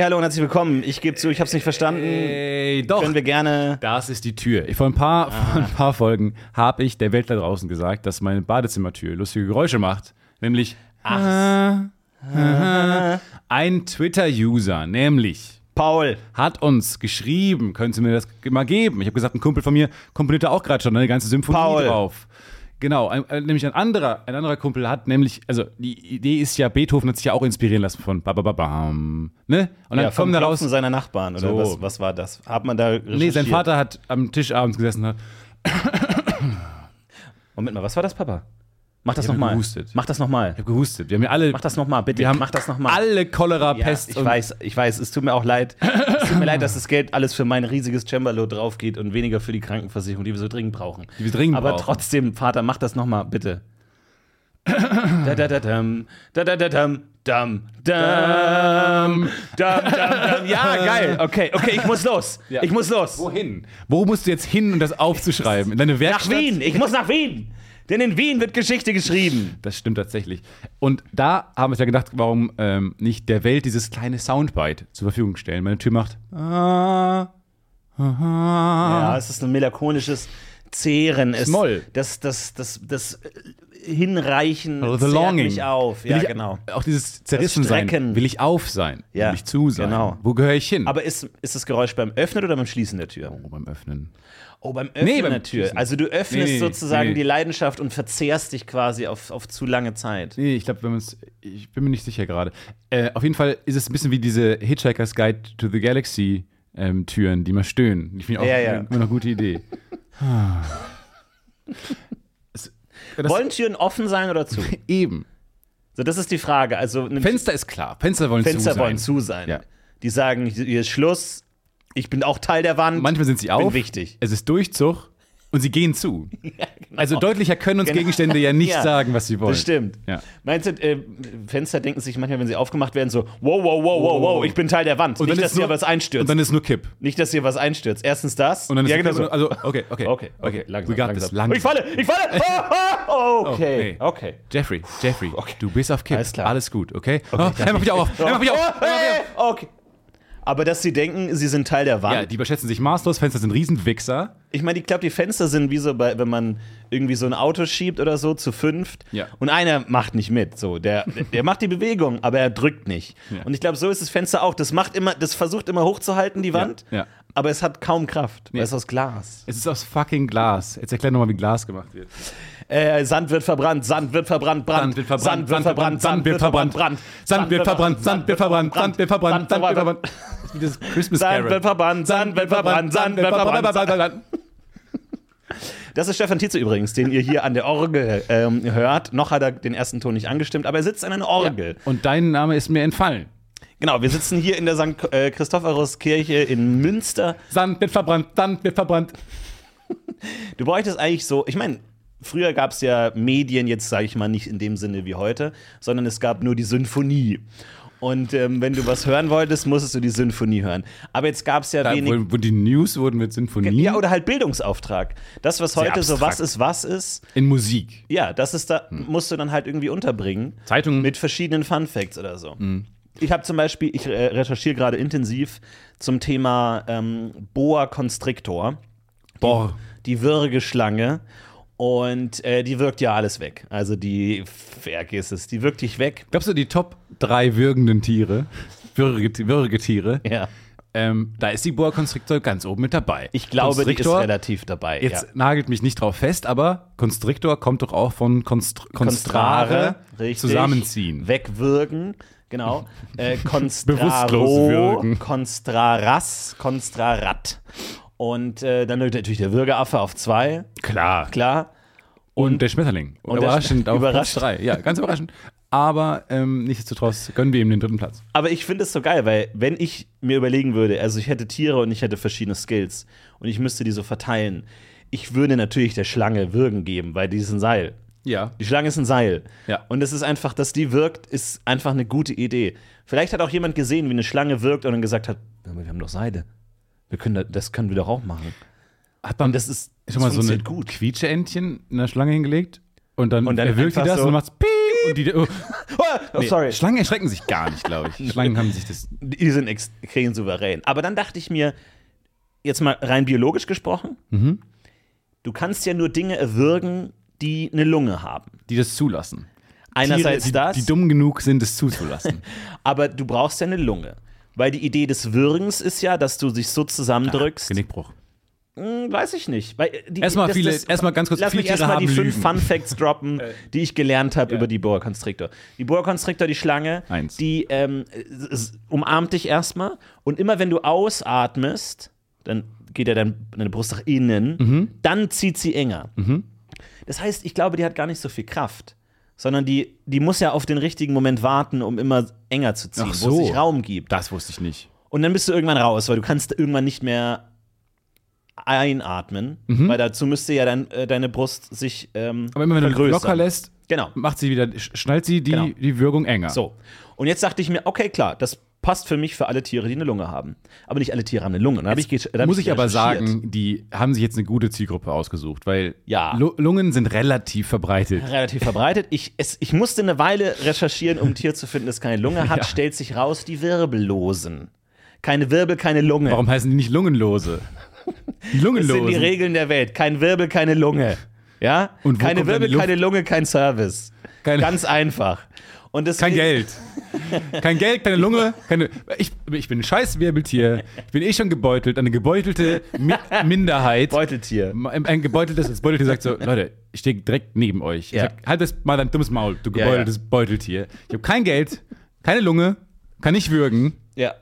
Hey, hallo und herzlich willkommen. Ich gebe zu, ich habe es nicht verstanden. Ey, doch. Können wir gerne. Das ist die Tür. Vor ein paar, vor ein paar Folgen habe ich der Welt da draußen gesagt, dass meine Badezimmertür lustige Geräusche macht. Nämlich ein Twitter-User, nämlich Paul. hat uns geschrieben, können Sie mir das mal geben? Ich habe gesagt, ein Kumpel von mir komponierte auch gerade schon eine ganze Symphonie Paul. drauf. Genau, ein, äh, nämlich ein anderer, ein anderer Kumpel hat nämlich, also die Idee ist ja, Beethoven hat sich ja auch inspirieren lassen von Babababam, ne? Und dann Ja, kommen daraus, Klopfen seiner Nachbarn, oder So. was, was war das? Hat man da nee, sein recherchiert? Vater hat am Tisch abends gesessen und hat Moment mal, was war das, Papa? Mach das Ich hab nochmal. Mach das nochmal. Ich habe gehustet. Wir haben ja alle, Mach das nochmal, bitte. wir haben Mach das nochmal. alle Cholera, Ja, Pest ich und weiß, ich weiß, es tut mir auch leid. Tut mir leid, dass das Geld alles für mein riesiges Cembalo drauf geht und weniger für die Krankenversicherung, die wir so dringend brauchen. Die wir dringend Aber brauchen. trotzdem, Vater, mach das nochmal, bitte. da da da dam, da da da dam, dam, dam, dam, dam. Ja, geil. Okay, okay, ich muss los. Ja. Ich muss los. Wohin? Wo musst du jetzt hin, um das aufzuschreiben? In deine Nach Werkstatt? Wien. Ich muss nach Wien. Denn in Wien wird Geschichte geschrieben. Das stimmt tatsächlich. Und da haben wir uns ja gedacht, warum ähm, nicht der Welt dieses kleine Soundbite zur Verfügung stellen. Meine Tür macht. Ah. Ja, es ist ein melancholisches Zehren. Es, Moll. Das, das, das, das Hinreichen Also the longing. mich auf. Will Ja, genau. Auch dieses Zerrissensein. Strecken. Will ich auf sein? Ja, Will ich zu sein? genau. Wo gehöre ich hin? Aber ist, ist das Geräusch beim Öffnen oder beim Schließen der Tür? oh, beim Öffnen. Oh, beim Öffnen Nee, beim der Tür. Schließen. Also du öffnest nee, sozusagen nee. die Leidenschaft und verzehrst dich quasi auf, auf zu lange Zeit. Nee, ich glaube, wenn man es. Ich bin mir nicht sicher gerade. Äh, auf jeden Fall ist es ein bisschen wie diese Hitchhiker's Guide to the Galaxy ähm, Türen, die mal stöhnen. Ich finde auch Ja, ja. immer eine gute Idee. Das- Wollen Türen offen sein oder zu? Eben. So, das ist die Frage. Also Fenster ist klar. Fenster wollen Fenster zu sein. wollen zu sein. Ja. Die sagen, hier ist Schluss. Ich bin auch Teil der Wand. Manchmal sind sie auf. wichtig. Es ist Durchzug und sie gehen zu. Also deutlicher können uns Genau. Gegenstände ja nicht Ja, sagen, was sie wollen. Das stimmt. Ja. Meinst du, äh, Fenster denken sich manchmal, wenn sie aufgemacht werden, so, wow, wow, wow, wow, wow, ich bin Teil der Wand. Und Nicht, dass hier nur- was einstürzt. Und dann ist nur Kipp. Nicht, dass hier was einstürzt. Erstens das. Und dann ist ja, genau so. Also, okay, okay. Okay, okay, langsam. Langsam. Langsam. Ich falle, ich falle. Oh, oh, okay, nee. okay. Jeffrey, Jeffrey, du bist auf Kipp. Alles klar. Alles gut, okay? Okay, oh, mach mich auf. Mach mich auf. Okay. Aber dass sie denken, sie sind Teil der Wand. Ja, die überschätzen sich maßlos. Fenster sind Riesenwichser. Ich meine, ich glaube, die Fenster sind wie so, bei, wenn man irgendwie so ein Auto schiebt oder so zu fünft Ja. und einer macht nicht mit. So, der, der macht die Bewegung, aber er drückt nicht. Ja. Und ich glaube, so ist das Fenster auch. Das macht immer, das versucht immer hochzuhalten, die Wand, ja. aber es hat kaum Kraft, weil Ja. es aus Glas. Es ist aus fucking Glas. Jetzt erklär nochmal, wie Glas gemacht wird. Äh, Sand wird verbrannt, Sand wird verbrannt, Brand. Sand wird verbrannt, Sand wird verbrannt, Sand wird verbrannt, Brand. Sand wird verbrannt, Sand wird verbrannt, Sand wird verbrannt, Sand wird verbrannt. Sand wird verbrannt, Sand wird verbrannt, Sand wird verbrannt. Das ist Stefan Tietze übrigens, den ihr hier an der Orgel ähm, hört. Noch hat er den ersten Ton nicht angestimmt, aber er sitzt an einer Orgel. Und dein Name ist mir entfallen. Genau, wir sitzen hier in der St. äh, Christophorus-Kirche in Münster. Sand wird verbrannt, Sand wird verbrannt. Du bräuchtest eigentlich so, ich meine, früher gab es ja Medien, jetzt sage ich mal nicht in dem Sinne wie heute, sondern es gab nur die Symphonie. Und ähm, wenn du was hören wolltest, musstest du die Symphonie hören. Aber jetzt gab es ja Da, wenig. wo, wo die News wurden mit Sinfonie Ja, oder halt Bildungsauftrag. Das, was heute so was ist, was ist, in Musik. ja, das ist da, musst du dann halt irgendwie unterbringen. Zeitungen. Mit verschiedenen Fun Facts oder so. Ich habe zum Beispiel, ich äh, recherchiere gerade intensiv zum Thema ähm, Boa Constrictor. Boah. Die Würgeschlange. Und äh, die wirkt ja alles weg. Also die, vergiss es, die wirkt dich weg. Glaubst du, die Top 3 würgenden Tiere, Würge, Würgetiere, Ja. ähm, da ist die Boa Constrictor ganz oben mit dabei. Ich glaube, die ist Constrictor, relativ dabei. Jetzt ja. nagelt mich nicht drauf fest, aber Constrictor kommt doch auch von Constr Constrare, zusammenziehen. Wegwürgen, genau. Äh, Bewusstlos Constraro, würgen. Constraras, Constrarat. Und äh, dann natürlich der Würgeaffe auf zwei, Klar. klar. Und, der Schmetterling. Und der überraschend Sch- auf überrascht. Platz 3. Ja, ganz überraschend. Aber ähm, nichtsdestotrotz gönnen wir ihm den dritten Platz. Aber ich finde es so geil, weil wenn ich mir überlegen würde, also ich hätte Tiere und ich hätte verschiedene Skills und ich müsste die so verteilen, ich würde natürlich der Schlange Würgen geben, weil die ist ein Seil. Ja. Die Schlange ist ein Seil. Ja. Und es ist einfach, dass die wirkt, ist einfach eine gute Idee. Vielleicht hat auch jemand gesehen, wie eine Schlange wirkt und dann gesagt hat, "Ja, aber wir haben doch Seide. Wir können da, das können wir doch auch machen. Hat man Und das ist schon mal so eine gut. Quietscheentchen in der Schlange hingelegt und dann, Und dann erwürgt die das so- und macht's piep. Und die, oh, Oh, sorry. Schlangen erschrecken sich gar nicht, glaube ich. Schlangen haben sich das. Die sind extrem souverän. Aber dann dachte ich mir, jetzt mal rein biologisch gesprochen, du kannst ja nur Dinge erwürgen, die eine Lunge haben. Die das zulassen. Einerseits Tiere, das, die, die dumm genug sind, es zuzulassen. aber du brauchst ja eine Lunge. Weil die Idee des Würgens ist ja, dass du dich so zusammendrückst. Genickbruch. Hm, weiß ich nicht. Äh, die, Erstmal viele- das- erstmal ganz kurz, Lass viele mich erstmal die fünf Lügen. Fun Facts droppen, die ich gelernt habe über die Boa Constrictor. Die Boa Constrictor, die Schlange, Eins. die ähm, umarmt dich erstmal und immer wenn du ausatmest, dann geht ja dein, deine Brust nach innen, Mhm. dann zieht sie enger. Das heißt, ich glaube, die hat gar nicht so viel Kraft. Sondern die, die muss ja auf den richtigen Moment warten, um immer enger zu ziehen, Ach wo es so. sich Raum gibt. Das wusste ich nicht. Und dann bist du irgendwann raus, weil du kannst irgendwann nicht mehr einatmen, weil dazu müsste ja dein, äh, deine Brust sich ähm, Aber immer wenn du vergrößern. locker lässt, Genau. macht sie wieder, sch- schnallt sie die, Genau. die Wirkung enger. So. Und jetzt dachte ich mir, okay, klar, das passt für mich für alle Tiere, die eine Lunge haben. Aber nicht alle Tiere haben eine Lunge. Hab ich, Muss ich aber recherchiert. sagen, die haben sich jetzt eine gute Zielgruppe ausgesucht, weil Ja. Lu- Lungen sind relativ verbreitet. Relativ verbreitet. Ich, es, ich musste eine Weile recherchieren, um ein Tier zu finden, das keine Lunge hat. Ja. Stellt sich raus, die Wirbellosen. Keine Wirbel, keine Lunge. Warum heißen die nicht Lungenlose? Die Das Lungenlosen. sind die Regeln der Welt. Kein Wirbel, keine Lunge. Ja? Und keine Wirbel, keine Lunge, kein Service. Keine- Ganz einfach. Und Kein Geld. Kein Geld, keine Lunge, keine. Ich, ich bin ein scheiß Wirbeltier. Ich bin eh schon gebeutelt. Eine gebeutelte Mi Minderheit. Beuteltier. Ein gebeuteltes, das Beuteltier sagt so, Leute, ich stehe direkt neben euch. Ja. sag, halt das mal dein dummes Maul, du Ja, gebeuteltes Beuteltier. Ich habe kein Geld, keine Lunge, kann nicht würgen. Ja.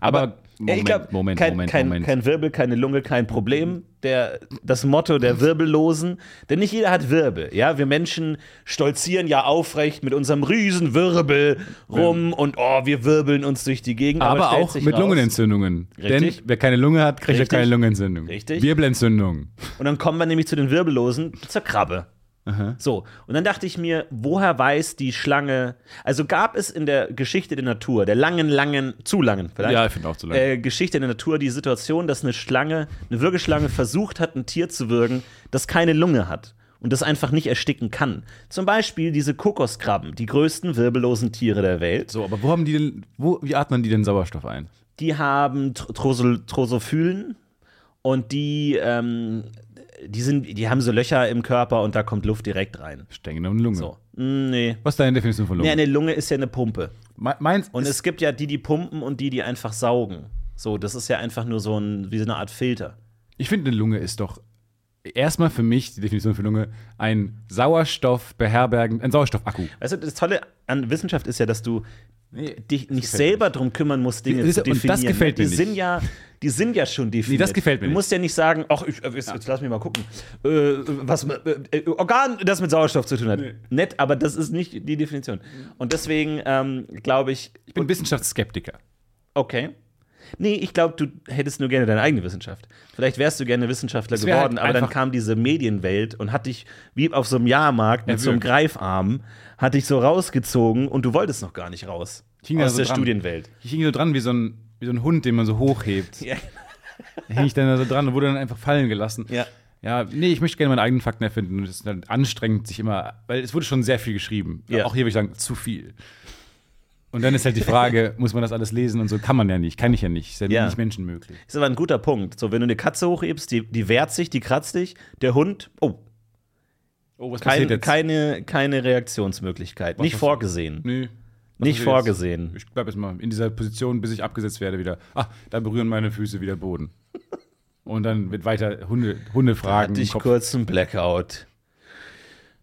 Aber, Ja, ich glaube, Moment, kein, Moment, kein, Moment. kein Wirbel, keine Lunge, kein Problem. Der, das Motto der Wirbellosen. Denn nicht jeder hat Wirbel. Ja, wir Menschen stolzieren ja aufrecht mit unserem Riesenwirbel rum und oh, wir wirbeln uns durch die Gegend. aber stellt auch mit raus- Lungenentzündungen. Richtig. Denn wer keine Lunge hat, kriegt ja keine Lungenentzündung. Richtig. Wirbelentzündung. Und dann kommen wir nämlich zu den Wirbellosen, zur Krabbe. So, und dann dachte ich mir, woher weiß die Schlange, also gab es in der Geschichte der Natur, der langen, langen, zu langen vielleicht, Ja, ich finde auch zu lang. äh, Geschichte der Natur die Situation, dass eine Schlange, eine Würgeschlange versucht hat, ein Tier zu würgen, das keine Lunge hat und das einfach nicht ersticken kann. Zum Beispiel diese Kokoskrabben, die größten wirbellosen Tiere der Welt. So, aber wo haben die denn, wo, wie atmen die denn Sauerstoff ein? Die haben Tr- und die, ähm, die, sind, die haben so Löcher im Körper und da kommt Luft direkt rein. Stängel und Lunge. So. Mm, Nee. Was ist deine Definition von Lunge? Nee, eine Lunge ist ja eine Pumpe. Me- Meins Und es gibt ja die, die pumpen und die, die einfach saugen. So, das ist ja einfach nur so ein, wie so eine Art Filter. ich finde, eine Lunge ist doch erstmal für mich, die Definition für Lunge, ein Sauerstoff beherbergen, ein Sauerstoffakku. Weißt du, das Tolle an Wissenschaft ist ja, dass du dich nicht selber drum kümmern musst, Dinge Das- zu und das definieren. gefällt die mir nicht. Sind ja, die sind ja schon definiert. das gefällt mir Du nicht. musst ja nicht sagen, ach, ich, äh, jetzt, jetzt lass mich mal gucken, äh, was äh, äh, Organ, das mit Sauerstoff zu tun hat. Nett, aber das ist nicht die Definition. Und deswegen ähm, glaube ich, Ich bin Wissenschaftsskeptiker. okay. Nee, ich glaube, du hättest nur gerne deine eigene Wissenschaft. Vielleicht wärst du gerne Wissenschaftler wär geworden, halt aber dann kam diese Medienwelt und hat dich wie auf so einem Jahrmarkt mit so einem Erwürgt. Greifarm, hat dich so rausgezogen und du wolltest noch gar nicht raus. Aus so der dran. Studienwelt. Ich hing so dran wie so ein, wie so ein Hund, den man so hochhebt. Ja. Da hing ich dann da so dran und wurde dann einfach fallen gelassen. Ja. Ja, nee, ich möchte gerne meine eigenen Fakten erfinden. Und es ist dann anstrengend, sich immer, weil es wurde schon sehr viel geschrieben. Ja. Auch hier würde ich sagen, zu viel. Und dann ist halt die Frage, muss man das alles lesen und so? Kann man ja nicht, kann ich ja nicht. Ist ja, Ja. nicht menschenmöglich. Ist aber ein guter Punkt. So, wenn du eine Katze hochhebst, die, die wehrt sich, die kratzt dich. Der Hund, oh, Oh, was kein, keine, keine Reaktionsmöglichkeit. nicht passiert? vorgesehen. Nee. Was Nicht passiert jetzt? vorgesehen. Ich bleib jetzt mal in dieser Position, bis ich abgesetzt werde wieder. Ah, da berühren meine Füße wieder Boden. Und dann wird weiter Hunde, Hundefragen. Hatte ich Kopf- kurz einen Blackout.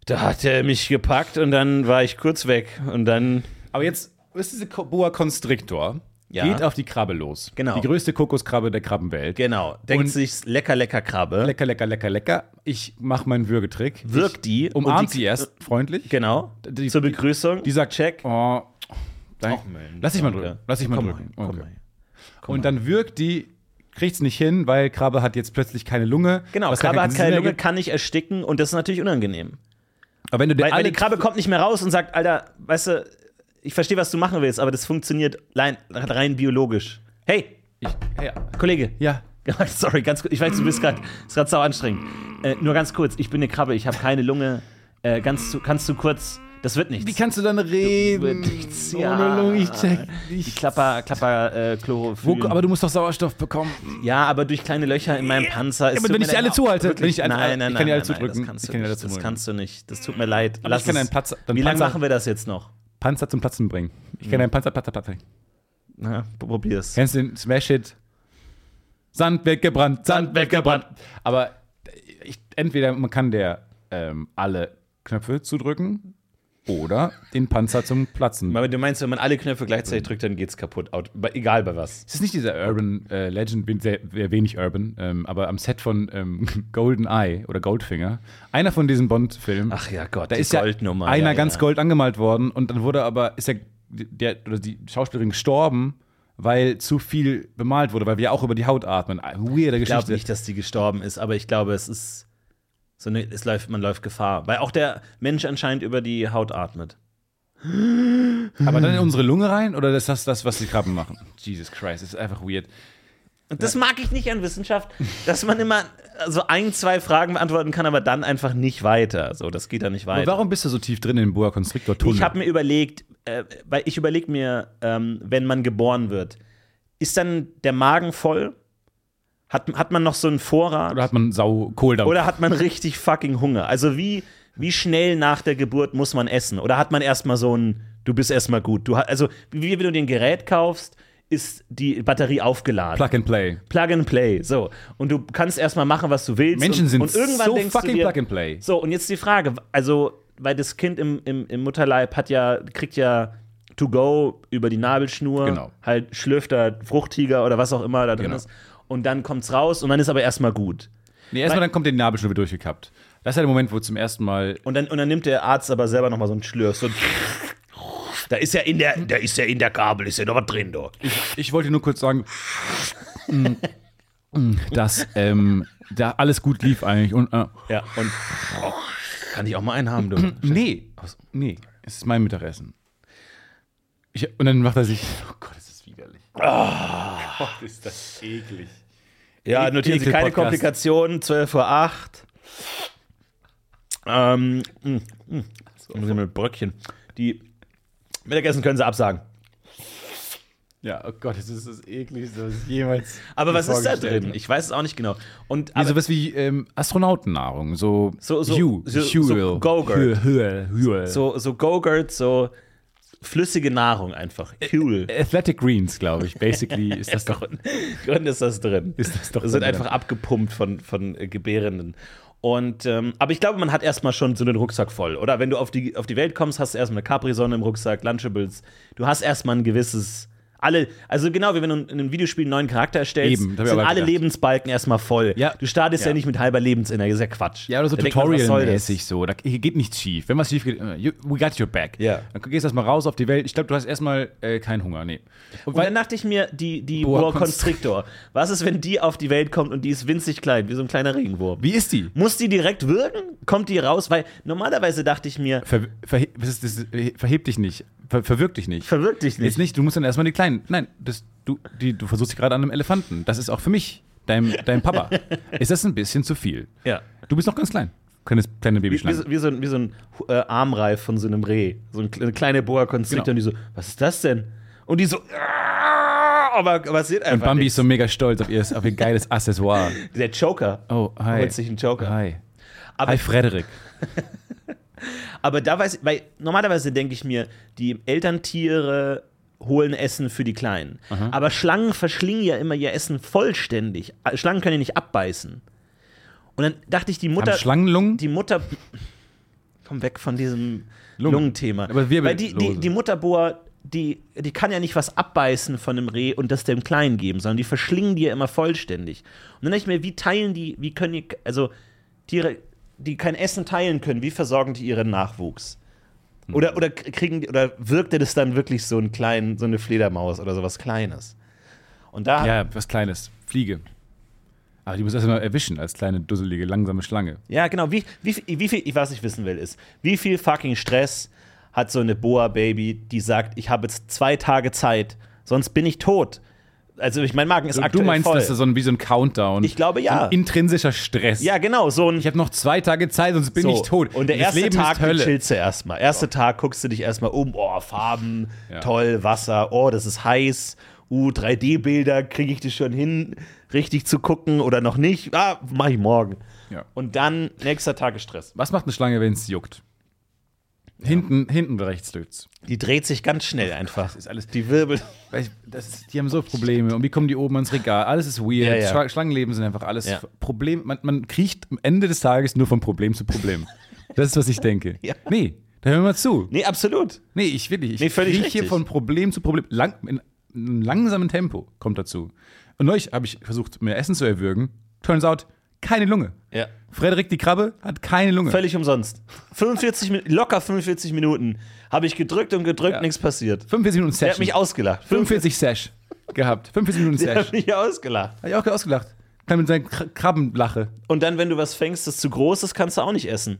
Da hat er mich gepackt und dann war ich kurz weg. Und dann Aber jetzt ist diese Boa Constrictor, Ja. geht auf die Krabbe los. Genau. Die größte Kokoskrabbe der Krabbenwelt. Genau, denkt Und- sich lecker, lecker Krabbe. Lecker, lecker, lecker, lecker. Ich mache meinen Würgetrick. Wirkt die. Ich umarmt die- sie erst freundlich. Genau. Die- Zur Begrüßung. Die sagt, Check. Oh, Mensch, Lass dich mal drücken. Lass dich mal Komm drücken. Mal, Okay. mal. Und dann wirkt die, kriegt's nicht hin, weil Krabbe hat jetzt plötzlich keine Lunge. Genau, Krabbe hat keine Lunge, kann nicht ersticken und das ist natürlich unangenehm. Aber wenn du Weil, weil die Krabbe kommt nicht mehr raus und sagt, Alter, weißt du, ich verstehe, was du machen willst, aber das funktioniert rein, rein biologisch. Hey, Ich, ja. Kollege. ja. Sorry, ganz kurz. Ich weiß, du bist gerade ist gerade sau anstrengend. Äh, nur ganz kurz, ich bin eine Krabbe, ich habe keine Lunge. Äh, ganz zu, kannst du kurz Das wird nichts. Wie kannst du dann reden? Wird nichts, Ohne ja. Lunge, ich check Die nicht. Klapper, Klapper, äh, Chlorophyll. Wo, aber du musst doch Sauerstoff bekommen. ja, aber durch kleine Löcher in meinem Panzer ist aber wenn ich die alle zuhalte, wenn ich die alle- nein, nein, ich kann die alle nein, nein, zudrücken. Das kannst Ich du kann die alle nicht. Das kannst du nicht. Das tut mir leid. Aber Lass ich kann es. einen Platz, Wie lange machen wir das jetzt noch? Panzer zum Platzen bringen. Ich kann einen Panzer, Platzer, Platzer. Na, probier's. Kennst du den Smash Hit? Sand weggebrannt, Sand weggebrannt. Aber ich, entweder man kann der ähm, alle Knöpfe zudrücken oder den Panzer zum Platzen. Aber du meinst, wenn man alle Knöpfe gleichzeitig drückt, dann geht's kaputt. Egal bei was. Es ist nicht dieser Urban äh, Legend, bin sehr, sehr wenig Urban, ähm, aber am Set von ähm, Golden Eye oder Goldfinger, einer von diesen Bond-Filmen, Ach ja, Gott, da ist ja einer ja, ganz ja. gold angemalt worden und dann wurde aber, ist ja der, oder die Schauspielerin gestorben, weil zu viel bemalt wurde, weil wir auch über die Haut atmen. Weirde Ich glaube Geschichte. nicht, dass die gestorben ist, aber ich glaube, es ist so eine, es läuft, man läuft Gefahr. Weil auch der Mensch anscheinend über die Haut atmet. aber dann in unsere Lunge rein oder ist das das, was die Krabben machen? Jesus Christ, das ist einfach weird. Und das mag ich nicht an Wissenschaft, dass man immer so ein, zwei Fragen beantworten kann, aber dann einfach nicht weiter. So, das geht dann nicht weiter. warum bist du so tief drin in den Boa Constrictor Tunnel? Ich habe mir überlegt, äh, weil ich überlege mir, ähm, wenn man geboren wird, ist dann der Magen voll? Hat, hat man noch so einen Vorrat? oder hat man Sau Kohldampf? Oder hat man richtig fucking Hunger? Also wie, wie schnell nach der Geburt muss man essen? Oder hat man erstmal so ein, du bist erstmal gut? Du, also wie wenn du dir ein Gerät kaufst, ist die Batterie aufgeladen. Plug and Play. Plug and Play, so. Und du kannst erstmal machen, was du willst. Menschen und, sind und irgendwann so denkst fucking dir, Plug and Play. So, und jetzt die Frage, also, weil das Kind im, im, im Mutterleib hat ja, kriegt ja to go über die Nabelschnur, Genau. halt schlürft da Fruchttiger oder was auch immer da drin Genau. ist. Und dann kommt's raus und dann ist aber erstmal gut. Nee, erstmal dann kommt der Nabelschnur wieder durchgekappt. Das ist ja der Moment, wo zum ersten Mal. Und dann, und dann nimmt der Arzt aber selber nochmal so einen Schlürf. So, da ist ja in der, da ist ja in der Kabel, ist ja noch was drin, da. Ich wollte nur kurz sagen, mm, mm, dass ähm, da alles gut lief eigentlich. Und, äh, Ja, und oh, kann ich auch mal einen haben, du. nee, nee, es ist mein Mittagessen. Ich, und dann macht er sich. Oh Gott, ist das widerlich. Oh Gott, ist das eklig. Ja, notieren Sie keine. Komplikationen, 12 vor 8. Ähm, mh, mh. So. mit Bröckchen. Die Mittagessen können Sie absagen. Ja, oh Gott, das ist das ekligste, was ich jemals. Aber was ist da drin? Ich weiß es auch nicht genau. Und Nee, sowas wie ähm, Astronautennahrung, so, So- so- Hue, so- so Go-Gurt. So, so Go-Gurt, so flüssige Nahrung einfach. Cool. Athletic Greens, glaube ich. Basically ist das doch. Grund ist das drin. Ist das doch Das sind drin. einfach abgepumpt von, von äh, Gebärenden. Und, ähm, aber ich glaube, man hat erstmal schon so einen Rucksack voll. Oder wenn du auf die, auf die Welt kommst, hast du erstmal eine Capri-Sonne im Rucksack, Lunchables. Du hast erstmal ein gewisses. Alle, also genau wie wenn du in einem Videospiel einen neuen Charakter erstellst, Eben, das sind alle gedacht. Lebensbalken erstmal voll. Ja. Du startest ja. Ja. nicht mit halber Lebensenergie, das ist ja Quatsch. Ja, oder so das? Tutorial-mäßig so. Da geht nichts schief. Wenn was schief geht, äh, you, we got your back. Ja. Dann gehst du erstmal raus auf die Welt. Ich glaube, du hast erstmal äh, keinen Hunger. Nee. Und Und dann dachte ich mir, die, die Boa Constrictor, was ist, wenn die auf die Welt kommt und die ist winzig klein, wie so ein kleiner Regenwurm? wie ist die? Muss die direkt wirken? Kommt die raus? Weil normalerweise dachte ich mir, Ver, verhe- das, verheb dich nicht. Ver, verwirk dich nicht. verwirkt dich nicht. Jetzt nicht, du musst dann erstmal die Kleinen. Nein, das, du, die, du versuchst dich gerade an einem Elefanten. Das ist auch für mich, dein, dein Papa. ist das ein bisschen zu viel? Ja. Du bist noch ganz klein. Kleines, kleine Wie, wie, Babyschlange. so- wie so ein, wie so ein äh, Armreif von so einem Reh. So ein, eine kleine Boa Constrictor Genau. und die so, was ist das denn? Und die so, "Ah", aber, es sieht Und einfach Bambi nichts. ist so mega stolz auf ihr, auf ihr geiles Accessoire. Der Joker. Oh, hi. Sich einen Joker. Hi. Aber, Hi, Frederik. aber da weiß ich, weil normalerweise denke ich mir, die Elterntiere holen Essen für die Kleinen. Aber Schlangen verschlingen ja immer ihr Essen vollständig. Äh, Schlangen können ja nicht abbeißen. Und dann dachte ich, die Mutter. Haben Schlangenlungen? die Mutter. Komm weg von diesem Lungen. Lungenthema. Aber Wirbellose. Weil die, die, die Mutterboa, die, die kann ja nicht was abbeißen von einem Reh und das dem Kleinen geben, sondern die verschlingen die ja immer vollständig. Und dann dachte ich mir, wie teilen die, wie können die, also Tiere, die kein Essen teilen können, wie versorgen die ihren Nachwuchs? Oder, oder kriegen oder wirkte das dann wirklich so ein kleinen, so eine Fledermaus oder sowas Kleines? Und da, Ja, was Kleines. Fliege. Aber die muss erstmal erwischen als kleine, dusselige, langsame Schlange. Ja, genau. Wie, wie, viel- wie viel, was ich wissen will, ist, wie viel fucking Stress hat so eine Boa-Baby, die sagt, ich habe jetzt zwei Tage Zeit, sonst bin ich tot. Also ich mein Magen ist Du, aktuell du meinst, voll. das ist so ein, wie so ein Countdown. Ich glaube, ja. Ein intrinsischer Stress. ja, genau, so ein Ich habe noch zwei Tage Zeit, sonst bin so. ich tot. Und der das erste Leben Tag chillst du erstmal. Erster Tag guckst du dich erstmal um, oh, Farben, Ja. toll, Wasser, oh, das ist heiß. Uh, 3D-Bilder, kriege ich das schon hin, richtig zu gucken oder noch nicht? Ah, mach ich morgen. Ja. Und dann nächster Tag ist Stress. Was macht eine Schlange, wenn es juckt? Hinten, hinten rechts juckt's. Die dreht sich ganz schnell einfach. ist alles- Die Wirbel. Das ist, die haben so Probleme und wie kommen die oben ans Regal? Alles ist weird. Ja, ja. Schla- Schlangenleben sind einfach alles Ja. Problem. Man, man kriecht am Ende des Tages nur von Problem zu Problem. Das ist, was ich denke. Ja. Nee, da hören wir mal zu. Nee, absolut. Nee, ich will nicht. Ich Nee, krieche richtig. von Problem zu Problem. Lang, in einem langsamen Tempo kommt dazu. Und neulich habe ich versucht, mir Essen zu erwürgen. Turns out, keine Lunge. Ja. Frederik die Krabbe hat keine Lunge. Völlig umsonst. 45 Min locker 45 Minuten habe ich gedrückt und gedrückt, Ja. nichts passiert. 45 Minuten Der hat mich ausgelacht. 45 Sesh gehabt. 45 Minuten Der hat mich ausgelacht. Habe ich auch ausgelacht. Kann mit seinen Kr- Krabbenlache. Und dann, wenn du was fängst, das zu groß ist, kannst du auch nicht essen.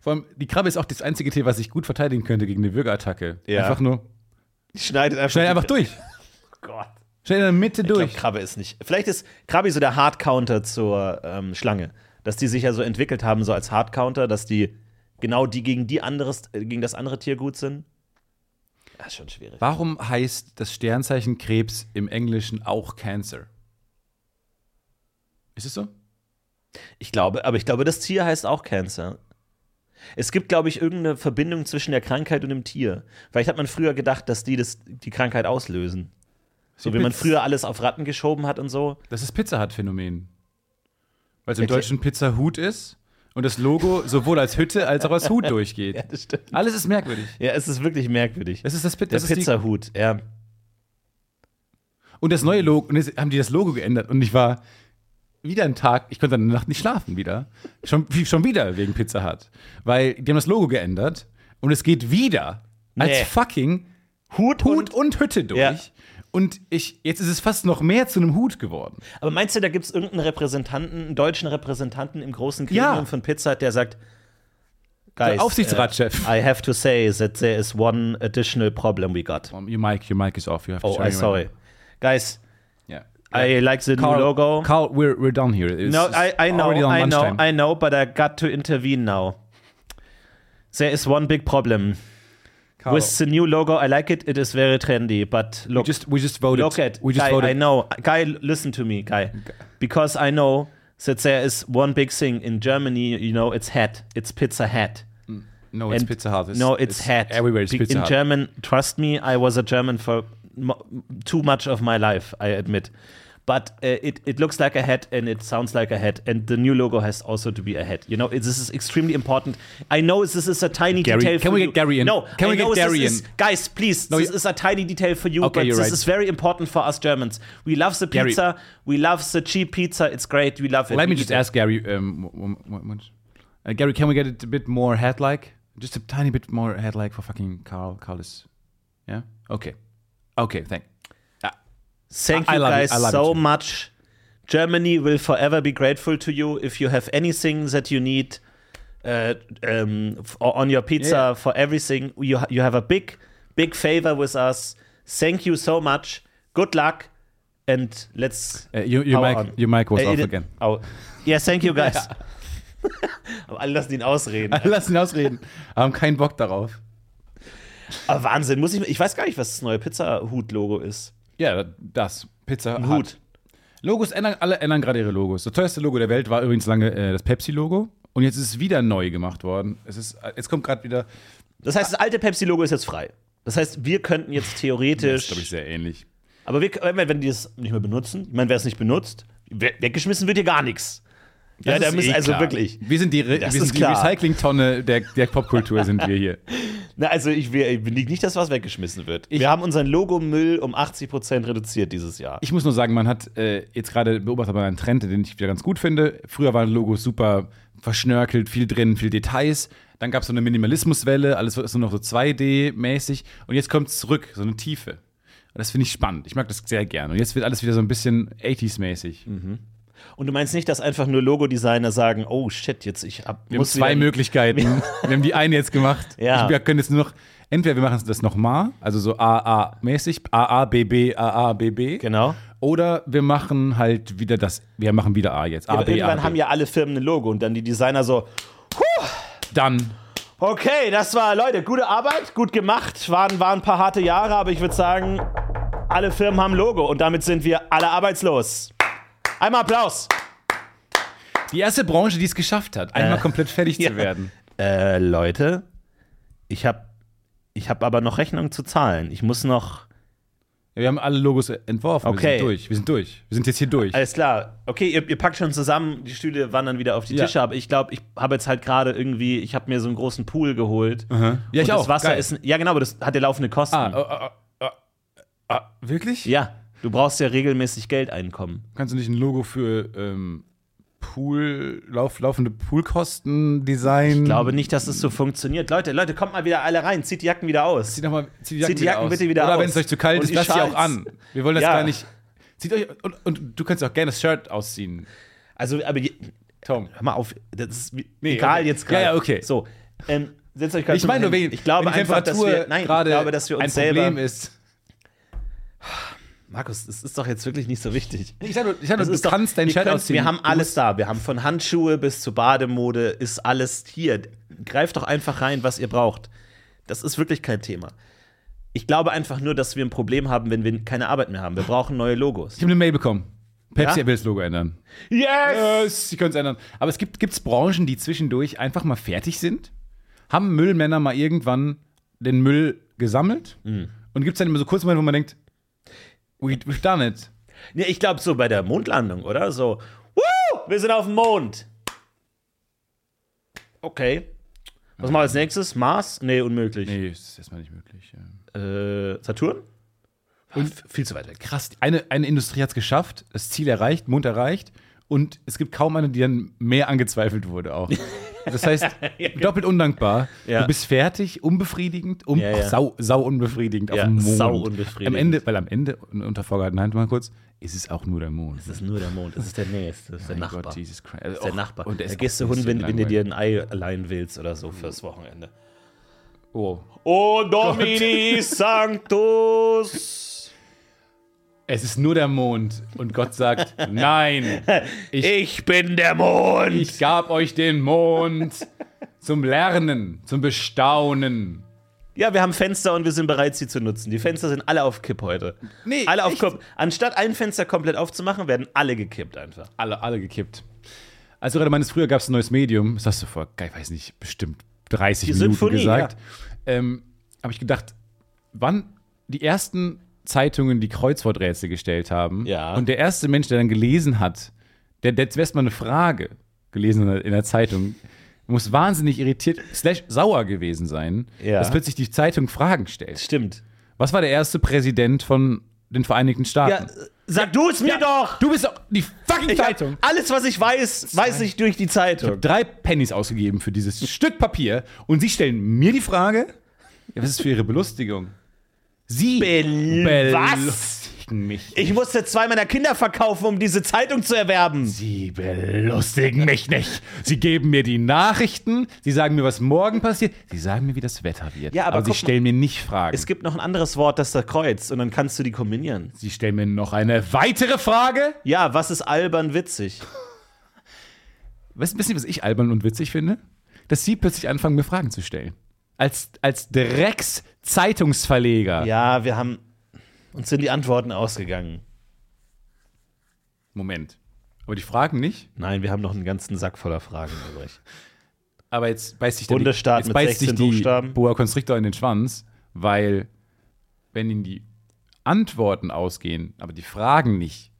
Vor allem, die Krabbe ist auch das einzige Tier, was ich gut verteidigen könnte gegen eine Würgeattacke. Ja. Einfach nur, Die schneidet einfach, schnell einfach durch. Oh Gott. Schnell in der Mitte Ich glaube, durch. Krabbe ist nicht. Vielleicht ist Krabbe so der Hard-Counter zur ähm, Schlange. Dass die sich ja so entwickelt haben, so als Hard-Counter, dass die genau die gegen, die anderes, äh, gegen das andere Tier gut sind. Das ist schon schwierig. Warum heißt das Sternzeichen Krebs im Englischen auch Cancer? Ist es so? Ich glaube, aber ich glaube, das Tier heißt auch Cancer. Es gibt, glaube ich, irgendeine Verbindung zwischen der Krankheit und dem Tier. Vielleicht hat man früher gedacht, dass die das, die Krankheit auslösen. So wie man Pizza- früher alles auf Ratten geschoben hat und so. Das ist Pizza Hut Phänomen. Weil es im Deutschen Pizza Hut ist und das Logo sowohl als Hütte als auch als Hut durchgeht. Ja, das stimmt. Alles ist merkwürdig. Ja, es ist wirklich merkwürdig. Das ist das, Der das ist die, Pizzahut, ja. Und das neue Logo, und jetzt haben die das Logo geändert und ich war wieder einen Tag, ich konnte dann eine Nacht nicht schlafen wieder. Schon, schon wieder wegen Pizza Hut. Weil die haben das Logo geändert und es geht wieder als Nee. fucking Hut, Hut und Hütte durch. Ja. Und ich, jetzt ist es fast noch mehr zu einem Hut geworden. Aber meinst du, da gibt es irgendeinen Repräsentanten, einen deutschen Repräsentanten im großen Gremium Ja. von Pizza, der sagt, Der Guys, Aufsichtsratschef. uh, I have to say that there is one additional problem we got. Um, your mic, your mic is off. You have to Oh, turn I your sorry. mic Guys. Yeah. I like the Carl, new logo. Carl, we're, we're done here. It's- no, I, I know, I know. I know, but I got to intervene now. There is one big problem. Carl, With the new logo, I like it. It is very trendy, but we look, just, we just voted. look at we just guy. voted. I know, guy. Listen to me, guy, because I know that there is one big thing in Germany. You know, it's hat. It's Pizza Hat. Mm. No, it's And- Pizza Hut. It's, no, it's, hat. Everywhere it's Be- Pizza In Hut. German, trust me, I was a German for mo- too much of my life, I admit. But uh, it, it looks like a hat and it sounds like a hat, and the new logo has also to be a hat. You know, this is extremely important. I know this is a tiny Gary, detail. can we you. get Gary in? No, Can I we get Gary is- in? Guys, please, No, this is a tiny detail for you, Okay, but this right. is very important for us Germans. We love the Gary- pizza. We love the cheap pizza. It's great. We love it. Let We me just it. ask Gary. Um, uh, Gary, can we get it a bit more head-like? Just a tiny bit more head-like for fucking Carl. Carl is, yeah. Okay. Okay. Thank. Thank I you guys it so much. Germany will forever be grateful to you if you have anything that you need uh, um, on your pizza Yeah. for everything. You ha- you have a big big favor with us. Thank you so much. Good luck and let's. Uh, your your power mic, on. your mic was Uh, off it- again. Oh. Yeah, thank you guys. Aber alle lassen ihn ausreden. Lass ihn ausreden. Haben keinen Bock darauf. Aber Wahnsinn, muss ich. Ich weiß gar nicht, was das neue Pizza-Hut-Logo ist. Ja, das Pizza Hut. Hut. Logos ändern, alle ändern gerade ihre Logos. Das teuerste Logo der Welt war übrigens lange äh, das Pepsi-Logo. Und jetzt ist es wieder neu gemacht worden. Es ist, äh, jetzt kommt gerade wieder. Das heißt, das alte Pepsi-Logo ist jetzt frei. Das heißt, wir könnten jetzt Das ist, theoretisch. glaube ich, sehr ähnlich. Aber wir, wenn die das nicht mehr benutzen, ich meine, wer es nicht benutzt, we- weggeschmissen wird hier gar nichts. Ja, da müssen eh also klar. wirklich. Wir sind die, Re wir sind die. Recyclingtonne der, der Popkultur, sind wir hier. Na, also ich will ich will nicht, dass was weggeschmissen wird. Ich- wir haben unseren Logomüll um 80% reduziert dieses Jahr. Ich muss nur sagen, man hat äh, jetzt gerade beobachtet man einen Trend, den ich wieder ganz gut finde. Früher waren Logos super verschnörkelt, viel drin, viel Details. Dann gab es so eine Minimalismuswelle, alles ist nur noch so 2D-mäßig. Und jetzt kommt es zurück, so eine Tiefe. Und das finde ich spannend. Ich mag das sehr gerne. Und jetzt wird alles wieder so ein bisschen 80s-mäßig. Und du meinst nicht, dass einfach nur Logodesigner sagen, oh shit, jetzt ich hab, Wir haben zwei Möglichkeiten. wir haben die eine jetzt gemacht. Ja. Ich, wir können jetzt nur noch, entweder wir machen das nochmal, also so AA-mäßig, AA, BB, AA, BB. Genau. Oder wir machen halt wieder das, wir machen wieder A jetzt. A, Aber B, A, irgendwann B. haben ja alle Firmen ein Logo und dann die Designer so, Dann okay, das war, Leute, gute Arbeit, gut gemacht, waren, waren ein paar harte Jahre, aber ich würde sagen, alle Firmen haben ein Logo und damit sind wir alle arbeitslos. Einmal Applaus. die erste Branche, die es geschafft hat, einmal Äh, komplett fertig ja. zu werden. Äh, Leute, ich habe ich hab aber noch Rechnungen zu zahlen. Ich muss noch. Wir haben alle Logos entworfen. Wir Okay. sind durch. Wir sind durch. Wir sind jetzt hier durch. Alles klar. Okay, ihr, ihr packt schon zusammen, die Stühle wandern wieder auf die Ja. Tische, aber ich glaube, ich habe jetzt halt gerade irgendwie, ich habe mir so einen großen Pool geholt. Ja, ich und auch. Das Wasser Geil. ist. Ja, genau, aber das hat ja laufende Kosten. Ah, ah, ah, ah, wirklich? Ja, du brauchst ja regelmäßig Geldeinkommen. Kannst du nicht ein Logo für ähm, Pool, lauf, laufende Poolkosten designen? Ich glaube nicht, dass es so funktioniert. Leute, Leute, kommt mal wieder alle rein, zieht die Jacken wieder aus. Zieht, noch mal, zieht die Jacken, Zieht die wieder Jacken aus. bitte wieder Oder aus. wenn es euch zu kalt Und ist, lasst sie auch an. Wir wollen das Ja. gar nicht. Zieht euch, und, und du kannst auch gerne das Shirt ausziehen, Also, aber Tom. hör mal auf, das ist Nee, egal okay. jetzt gerade. Ja, ja, okay. So, ähm, setzt euch gerade Ich meine nur, wegen, ich glaube einfach, dass wir, nein, ich gerade glaube, dass wir uns ein selber, Problem ist. Markus, das ist doch jetzt wirklich nicht so wichtig. Ich sag nur, ich sag nur du kannst dein wir Shirt ausziehen. Wir haben alles da. Wir haben von Handschuhe bis zu Bademode, ist alles hier. Greift doch einfach rein, was ihr braucht. Das ist wirklich kein Thema. Ich glaube einfach nur, dass wir ein Problem haben, wenn wir keine Arbeit mehr haben. Wir brauchen neue Logos. Ich habe eine Mail bekommen. Pepsi Ja? will das Logo ändern. Yes! Yes, sie können es ändern. Aber es gibt gibt's Branchen, die zwischendurch einfach mal fertig sind. Haben Müllmänner mal irgendwann den Müll gesammelt? Mhm. Und gibt es dann immer so kurz Momente, wo man denkt, we, we've done it. Ja, ich glaube so bei der Mondlandung, oder? So, Woo! wir sind auf dem Mond. Okay. Was machen wir als nächstes? Mars? Nee, unmöglich. Nee, ist erstmal nicht möglich. Ja. Äh, Saturn? Und viel zu weit weg. Krass, eine, eine Industrie hat es geschafft, das Ziel erreicht, Mond erreicht. Und es gibt kaum eine, die dann mehr angezweifelt wurde auch. Das heißt, doppelt undankbar. Ja. Du bist fertig, unbefriedigend, um, Ja, ja. Ach, sau, sau unbefriedigend auf dem Mond. sau unbefriedigend. Am Ende, weil am Ende, unter vorgehaltener Hand mal kurz, ist es auch nur der Mond. Das ist nur der Mond, das ist der nächste, das ist der Nachbar. Gott, Jesus Christ. Das ist der Nachbar. Und der da gehst du Hund, wenn, wenn du dir ein Ei leihen willst oder so fürs Wochenende. Oh. Oh Domini Sanctus. Es ist nur der Mond. Und Gott sagt, nein, ich, Ich bin der Mond. ich gab euch den Mond zum Lernen, zum Bestaunen. Ja, wir haben Fenster und wir sind bereit, sie zu nutzen. Die Fenster sind alle auf Kipp heute. Nee, alle auf echt? Kipp. Anstatt ein Fenster komplett aufzumachen, werden alle gekippt einfach. Alle, alle gekippt. Also gerade meines früher gab es ein neues Medium, das hast du vor, ich weiß nicht, bestimmt 30 Die Minuten Symphonie, gesagt. Ähm, Habe ich gedacht, wann die ersten Zeitungen die Kreuzworträtsel gestellt haben Ja. und der erste Mensch, der dann gelesen hat, der, der zuerst mal eine Frage gelesen hat in der Zeitung, muss wahnsinnig irritiert, slash sauer gewesen sein, Ja. dass plötzlich die Zeitung Fragen stellt. Stimmt. Was war der erste Präsident von den Vereinigten Staaten? Ja, äh, sag du es mir doch! Du bist doch die fucking Ich Zeitung. Alles, was ich weiß, weiß ich durch die Zeitung. drei Pennies ausgegeben für dieses Stück Papier und Sie stellen mir die Frage, ja, was ist für Ihre Belustigung? Sie Bel- was? belustigen mich. Ich musste zwei meiner Kinder verkaufen, um diese Zeitung zu erwerben. Sie belustigen mich nicht. Sie geben mir die Nachrichten, Sie sagen mir, was morgen passiert, Sie sagen mir, wie das Wetter wird. Ja, aber Sie guck stellen mir nicht Fragen. Es gibt noch ein anderes Wort, das da kreuzt, und dann kannst du die kombinieren. Sie stellen mir noch eine weitere Frage. Ja, was ist albern witzig? Weißt du, was ich albern und witzig finde? Dass Sie plötzlich anfangen, mir Fragen zu stellen. Als, als Drecks-Zeitungsverleger. Ja, wir haben uns sind die Antworten ausgegangen. Moment. Aber die Fragen nicht? Nein, wir haben noch einen ganzen Sack voller Fragen übrig. Aber jetzt beißt sich der- Bundesstaat jetzt mit beißt sich 16 die Buchstaben. Boa Constrictor in den Schwanz, weil wenn ihnen die Antworten ausgehen, aber die Fragen nicht,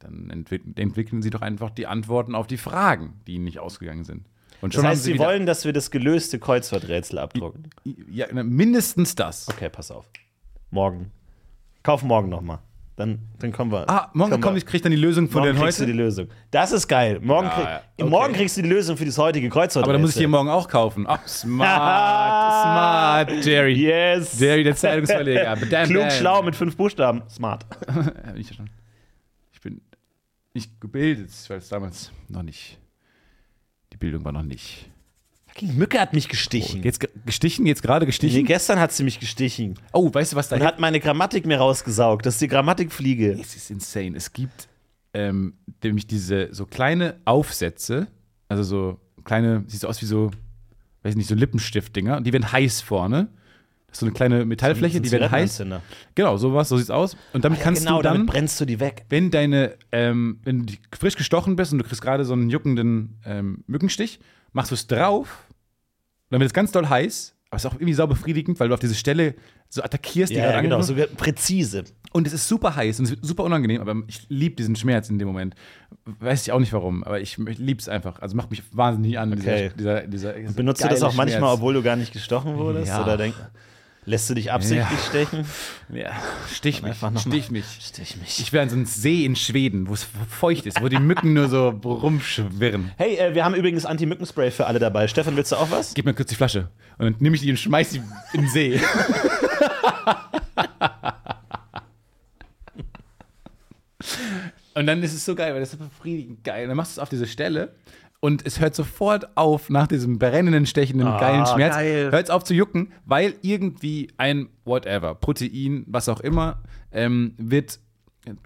dann entwick entwickeln sie doch einfach die Antworten auf die Fragen, die ihnen nicht ausgegangen sind. Und Das haben heißt, sie wieder- wollen, dass wir das gelöste Kreuzworträtsel abdrucken. ja, mindestens das. Okay, pass auf. Morgen. Kauf morgen nochmal. Dann, dann kommen wir. Ah, morgen komm, wir- ich krieg dann die Lösung von morgen den kriegst du die heute. Lösung. Das ist geil. Morgen, Ja, krieg, okay. morgen kriegst du die Lösung für das heutige Kreuzworträtsel. Aber dann muss ich die morgen auch kaufen. Ach, smart, smart, Jerry. Yes. Jerry, der Zeitungsverleger. Badam, Klug, bam. schlau mit fünf Buchstaben. Smart. Schon. ich bin nicht gebildet, weil es damals noch nicht. Die Bildung war noch nicht. fucking Mücke hat mich gestichen. Jetzt ge- gestichen, jetzt gerade Nee, gestichen. gestern hat sie mich gestichen Oh, weißt du, was da und hat meine Grammatik mir rausgesaugt. Das ist die Grammatikfliege. Es ist insane. Es gibt ähm, nämlich diese so kleine Aufsätze, also so kleine, sieht so aus wie so, weiß nicht, so Lippenstift-Dinger, und die werden heiß vorne. Das ist so eine kleine Metallfläche, die werden heiß. Genau, sowas, so sieht's aus. Und damit Ja, kannst genau, du dann, damit brennst du die weg. wenn deine, ähm, wenn du frisch gestochen bist und du kriegst gerade so einen juckenden ähm, Mückenstich, machst du es drauf, und dann wird es ganz doll heiß, aber es ist auch irgendwie sau befriedigend, weil du auf diese Stelle so attackierst, die Ja, gerade ja genau, so präzise. und es ist super heiß und es wird super unangenehm, aber ich liebe diesen Schmerz in dem Moment. Weiß ich auch nicht warum, aber ich, ich liebe es einfach. Also macht mich wahnsinnig an, Okay. dieser, dieser, dieser Benutzt du das auch manchmal, Schmerz. obwohl du gar nicht gestochen wurdest? Ja. Oder denk, lässt du dich absichtlich Ja. stechen? Ja, stich mich, Einfach noch stich mich. Stich mich. Ich wäre an so einem See in Schweden, wo es feucht ist, wo die Mücken nur so rumschwirren. Hey, äh, wir haben übrigens Anti-Mückenspray für alle dabei. Stefan, willst du auch was? Gib mir kurz die Flasche. Und dann nehme ich die und schmeiß die in den See. und dann ist es so geil, weil das ist so befriedigend geil. Und dann machst du es auf diese Stelle und es hört sofort auf, nach diesem brennenden, stechenden, Ah, geilen Schmerz, geil. hört es auf zu jucken, weil irgendwie ein whatever, Protein, was auch immer, ähm, wird,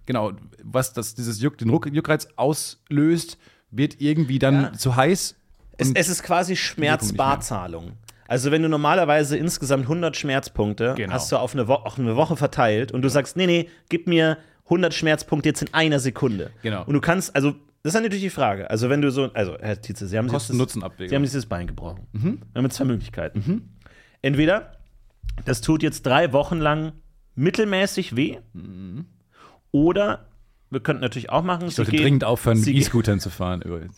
genau, was das, dieses Juck, den Ruck- Juckreiz auslöst, wird irgendwie dann Ja. zu heiß. Es, es ist quasi. Schmerzbarzahlung. Also wenn du normalerweise insgesamt 100 Schmerzpunkte Genau. hast du auf eine, Wo auf eine Woche verteilt und du sagst, nee, nee, gib mir 100 Schmerzpunkte jetzt in einer Sekunde. Genau. Und du kannst, also das ist dann natürlich die Frage. Also wenn du so, also Herr Tietze, Sie haben. Sie haben dieses Bein gebrochen. Wir haben jetzt zwei Möglichkeiten. Entweder das tut jetzt drei Wochen lang mittelmäßig weh oder wir könnten natürlich auch machen, Ich sollte dringend aufhören, mit E-Scootern zu fahren übrigens.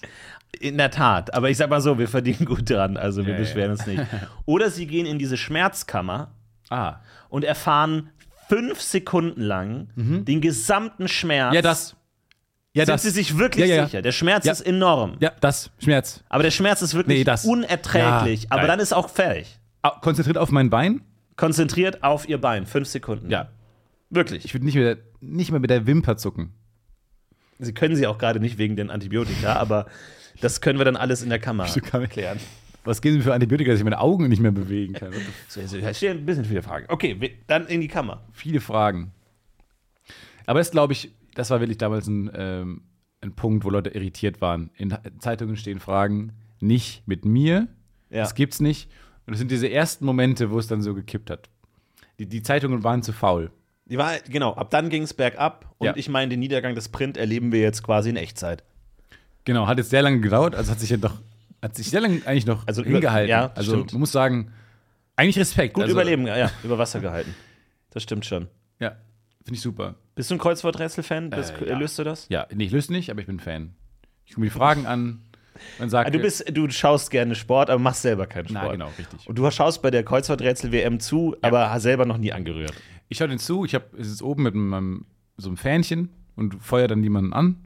in der Tat, aber ich sag mal so, wir verdienen gut dran, also wir Ja, beschweren uns nicht. Oder sie gehen in diese Schmerzkammer Ah. und erfahren fünf Sekunden lang den gesamten Schmerz. Ja, das. Ja, Sind das. sie sich wirklich Ja, ja, sicher? Der Schmerz ist enorm. Ja, das. Schmerz. Aber der Schmerz ist wirklich Nee, unerträglich. Aber geil. dann ist auch fertig. Ah, Konzentriert auf mein Bein. Konzentriert auf ihr Bein. Fünf Sekunden. Ja. Wirklich. Ich würde nicht, mehr- nicht mehr mit der Wimper zucken. Sie können sie auch gerade nicht wegen den Antibiotika, aber das können wir dann alles in der Kammer klären. Was geben Sie für Antibiotika, dass ich meine Augen nicht mehr bewegen kann? So, also, da stehen ein bisschen viele Fragen. Okay, dann in die Kammer. Viele Fragen. Aber das glaube ich, das war wirklich damals ein, ähm, ein Punkt, wo Leute irritiert waren. In Zeitungen stehen Fragen nicht mit mir. Ja. Das gibt's nicht. Und das sind diese ersten Momente, wo es dann so gekippt hat. Die, die Zeitungen waren zu faul. Die war, genau, ab dann ging es bergab und Ja. ich meine, den Niedergang des Print erleben wir jetzt quasi in Echtzeit. Genau, hat jetzt sehr lange gedauert, also hat sich ja doch, hat sich sehr lange eigentlich noch Also über- hingehalten. ja, also stimmt. man muss sagen, eigentlich Respekt. Gut also, überleben, ja, über Wasser gehalten. Das stimmt schon. Ja, finde ich super. Bist du ein Kreuzworträtsel-Fan? Äh, ja. Löst du das? Ja, nee, ich löse nicht, aber ich bin Fan. Ich gucke mir die Fragen an. Man sagt, Ah, du, bist, du schaust gerne Sport, aber machst selber keinen Sport. Na, genau, richtig. Und du schaust bei der Kreuzworträtsel-WM zu, aber hast selber noch nie angerührt. Ich schaue den zu, ich habe es ist oben mit meinem, so einem Fähnchen und feuer dann jemanden an.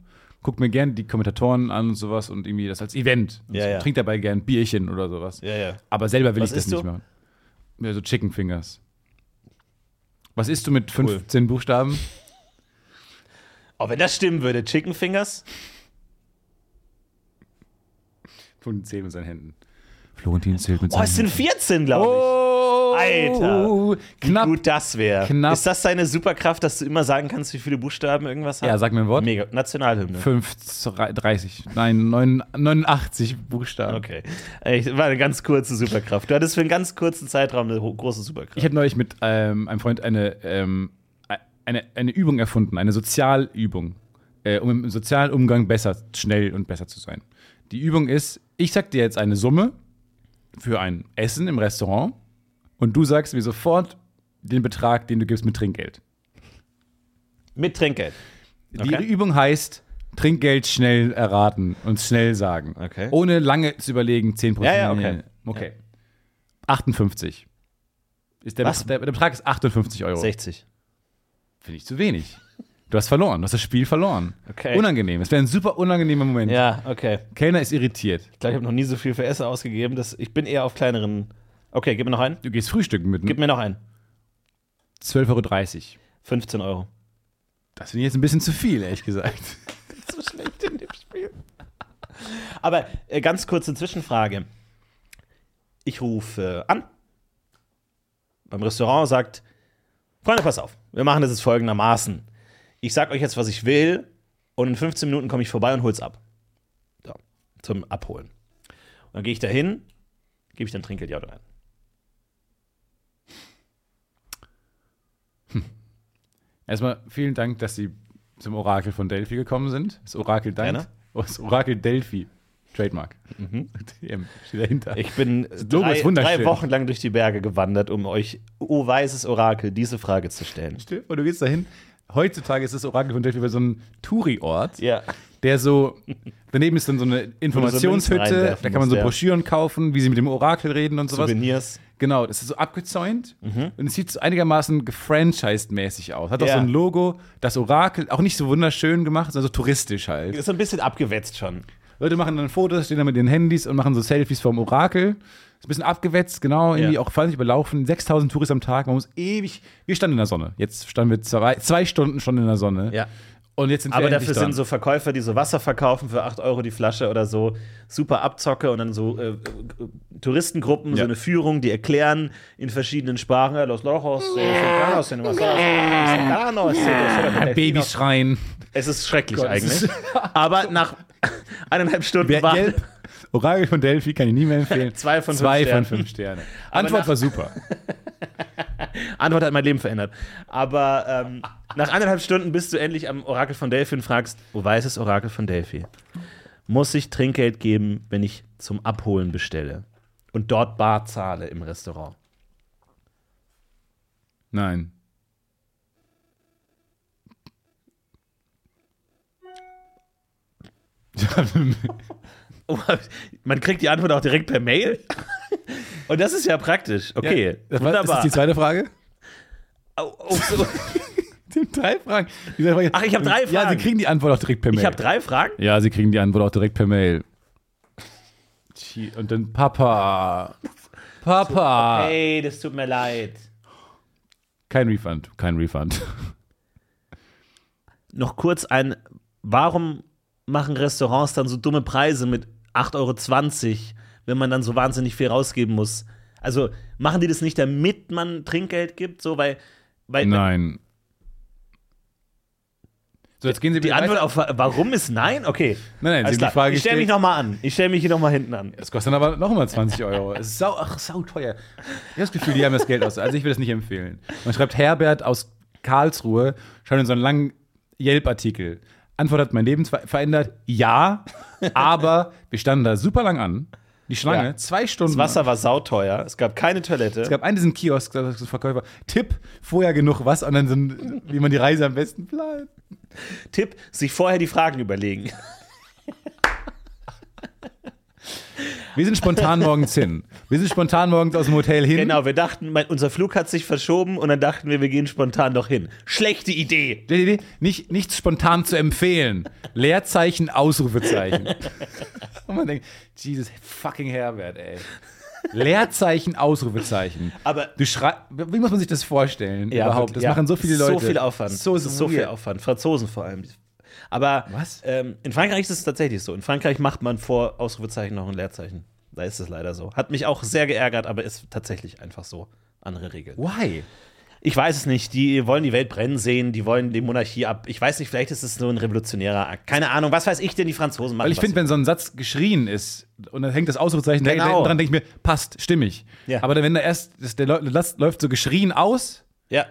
Guck mir gerne die Kommentatoren an und sowas und irgendwie das als Event. Und Ja, so, ja. Trink dabei gern ein Bierchen oder sowas. Ja, ja. Aber selber will Was ich das nicht du? machen. Ja, so Chicken Fingers. Was isst du mit 15 Buchstaben? Oh, wenn das stimmen würde, Chicken Fingers? Von 10 mit seinen Händen. Florentin zählt mit Oh, es sind 14, glaube ich. Oh, Alter. Knapp. Wie gut das wäre. Ist das deine Superkraft, dass du immer sagen kannst, wie viele Buchstaben irgendwas hat? Ja, sag mir ein Wort. Mega. Nationalhymne. 5, 30, nein, 9, 89 Buchstaben. Okay. Äh, War eine ganz kurze Superkraft. Du hattest für einen ganz kurzen Zeitraum eine große Superkraft. Ich habe neulich mit ähm, einem Freund eine, ähm, eine, eine Übung erfunden, eine Sozialübung, äh, um im sozialen Umgang besser, schnell und besser zu sein. Die Übung ist, ich sag dir jetzt eine Summe für ein Essen im Restaurant und du sagst mir sofort den Betrag, den du gibst mit Trinkgeld. Mit Trinkgeld. Die Okay. Übung heißt Trinkgeld schnell erraten und schnell sagen. Okay. Ohne lange zu überlegen, 10%. Ja, ja, okay. okay. 58. Ist der, Was? der, der Betrag ist 58 Euro. 60. Finde ich zu wenig. Du hast verloren, du hast das Spiel verloren. Okay. Unangenehm. Es wäre ein super unangenehmer Moment. Ja, okay. Kellner ist irritiert. Ich glaube, ich habe noch nie so viel für Essen ausgegeben. Das, ich bin eher auf kleineren. Okay, gib mir noch einen. Du gehst frühstücken mit Gib mir noch einen. 12,30 Euro. 15 Euro. Das finde ich jetzt ein bisschen zu viel, ehrlich gesagt. so schlecht in dem Spiel. Aber äh, ganz kurze Zwischenfrage. Ich rufe an. Beim Restaurant sagt, Freunde, pass auf, wir machen das jetzt folgendermaßen. Ich sag euch jetzt, was ich will, und in 15 Minuten komme ich vorbei und hol's ab. So, zum Abholen. Und dann gehe ich da hin, gebe ich dann Trinkgeld ja oder Erstmal vielen Dank, dass Sie zum Orakel von Delphi gekommen sind. Das Orakel dankt. Oh, das Orakel Delphi. Trademark. TM steht dahinter. Ich bin drei, drei Wochen lang durch die Berge gewandert, um euch, oh weißes Orakel, diese Frage zu stellen. Und du gehst dahin. Heutzutage ist das Orakel von Delphi bei so einem Touri-Ort, Ja. Der so, daneben ist dann so eine Informationshütte, da kann man so ja. Broschüren kaufen, wie sie mit dem Orakel reden und sowas. Souvenirs. Genau, das ist so abgezäunt Mhm. und es sieht so einigermaßen gefranchised-mäßig aus. Hat auch Ja. so ein Logo, das Orakel, auch nicht so wunderschön gemacht, sondern so touristisch halt. Ist so ein bisschen abgewetzt schon. Leute machen dann Fotos, stehen dann mit ihren Handys und machen so Selfies vom Orakel. Ist ein bisschen abgewetzt, genau, irgendwie Ja. auch völlig überlaufen. 6000 Touristen am Tag, man muss ewig. Wir standen in der Sonne. Jetzt standen wir zwei, zwei Stunden schon in der Sonne. Ja. Und jetzt sind wir Aber dafür dran. sind so Verkäufer, die so Wasser verkaufen für 8 Euro die Flasche oder so, super Abzocke und dann so äh, äh, Touristengruppen, so Ja. eine Führung, die erklären in verschiedenen Sprachen, "Eh, los lojos, los delfinos." Babys schreien. Es ist schrecklich Gott, eigentlich. Aber nach eineinhalb Stunden Wer warten, Gelb, Orakel von Delphi kann ich nie mehr empfehlen. Zwei von fünf Zwei Sternen. von fünf Sterne. Antwort war super. Antwort hat mein Leben verändert. Aber ähm, nach eineinhalb Stunden bist du endlich am Orakel von Delphi und fragst, wo weiß es Orakel von Delphi? Muss ich Trinkgeld geben, wenn ich zum Abholen bestelle und dort Bar zahle im Restaurant? Nein. Oh, Man kriegt die Antwort auch direkt per Mail. Und das ist ja praktisch. Okay, das war, das wunderbar. ist die zweite Frage. Au- au- so. Drei Fragen. Fragen. Ach, ich hab drei Ja, Sie Fragen. kriegen die Antwort auch direkt per Mail. Ich habe drei Fragen. Ja, Sie kriegen die Antwort auch direkt per Mail. Und dann Papa. Papa. Hey, das tut mir leid. Kein Refund, kein Refund. noch kurz ein, warum machen Restaurants dann so dumme Preise mit 8,20 Euro, wenn man dann so wahnsinnig viel rausgeben muss? Also machen die das nicht, damit man Trinkgeld gibt? So, weil, weil Nein. So, jetzt gehen Sie die Antwort auf warum ist nein? Okay. Nein, nein, Sie die. Frage ich stelle mich nochmal an. Ich stelle mich hier nochmal hinten an. Es kostet dann aber nochmal 20 Euro. Es ist sau, ach, sau teuer. Ich habe das Gefühl, die haben das Geld aus. Also ich will das nicht empfehlen. Man schreibt Herbert aus Karlsruhe, schreibt in so einen langen Yelp-Artikel. Antwort hat mein Leben ver- verändert. Ja, aber wir standen da super lang an. Die Schlange, Ja. zwei Stunden. Das Wasser war sauteuer. Es gab keine Toilette. Es gab einen diesen Kiosk, da Verkäufer, Tipp, vorher genug was und dann so, wie man die Reise am besten plant. Tipp, sich vorher die Fragen überlegen. Wir sind spontan morgens hin. Wir sind spontan morgens aus dem Hotel hin. Genau, wir dachten, mein, unser Flug hat sich verschoben und dann dachten wir, wir gehen spontan doch hin. Schlechte Idee. Nicht, nicht spontan zu empfehlen. Leerzeichen, Ausrufezeichen. Und man denkt, Jesus fucking Herbert, ey. Leerzeichen, Ausrufezeichen. Aber Du schrei wie muss man sich das vorstellen überhaupt? Das ja. machen so viele Leute. So viel Aufwand. So, ist so viel. Aufwand. Franzosen vor allem. Aber? Ähm, in Frankreich ist es tatsächlich so. In Frankreich macht man vor Ausrufezeichen noch ein Leerzeichen. Da ist es leider so. Hat mich auch sehr geärgert, aber ist tatsächlich einfach so. Andere Regeln. Why? Ich weiß es nicht. Die wollen die Welt brennen sehen, die wollen die Monarchie ab. Ich weiß nicht, vielleicht ist es nur ein revolutionärer Akt. Keine Ahnung, was weiß ich denn, die Franzosen machen. Weil ich finde, wenn so ein Satz geschrien ist und dann hängt das Ausrufezeichen Genau. dran, denke ich mir, passt, stimmig. Ja. Aber dann, wenn da erst, der das läuft so geschrien aus Ja,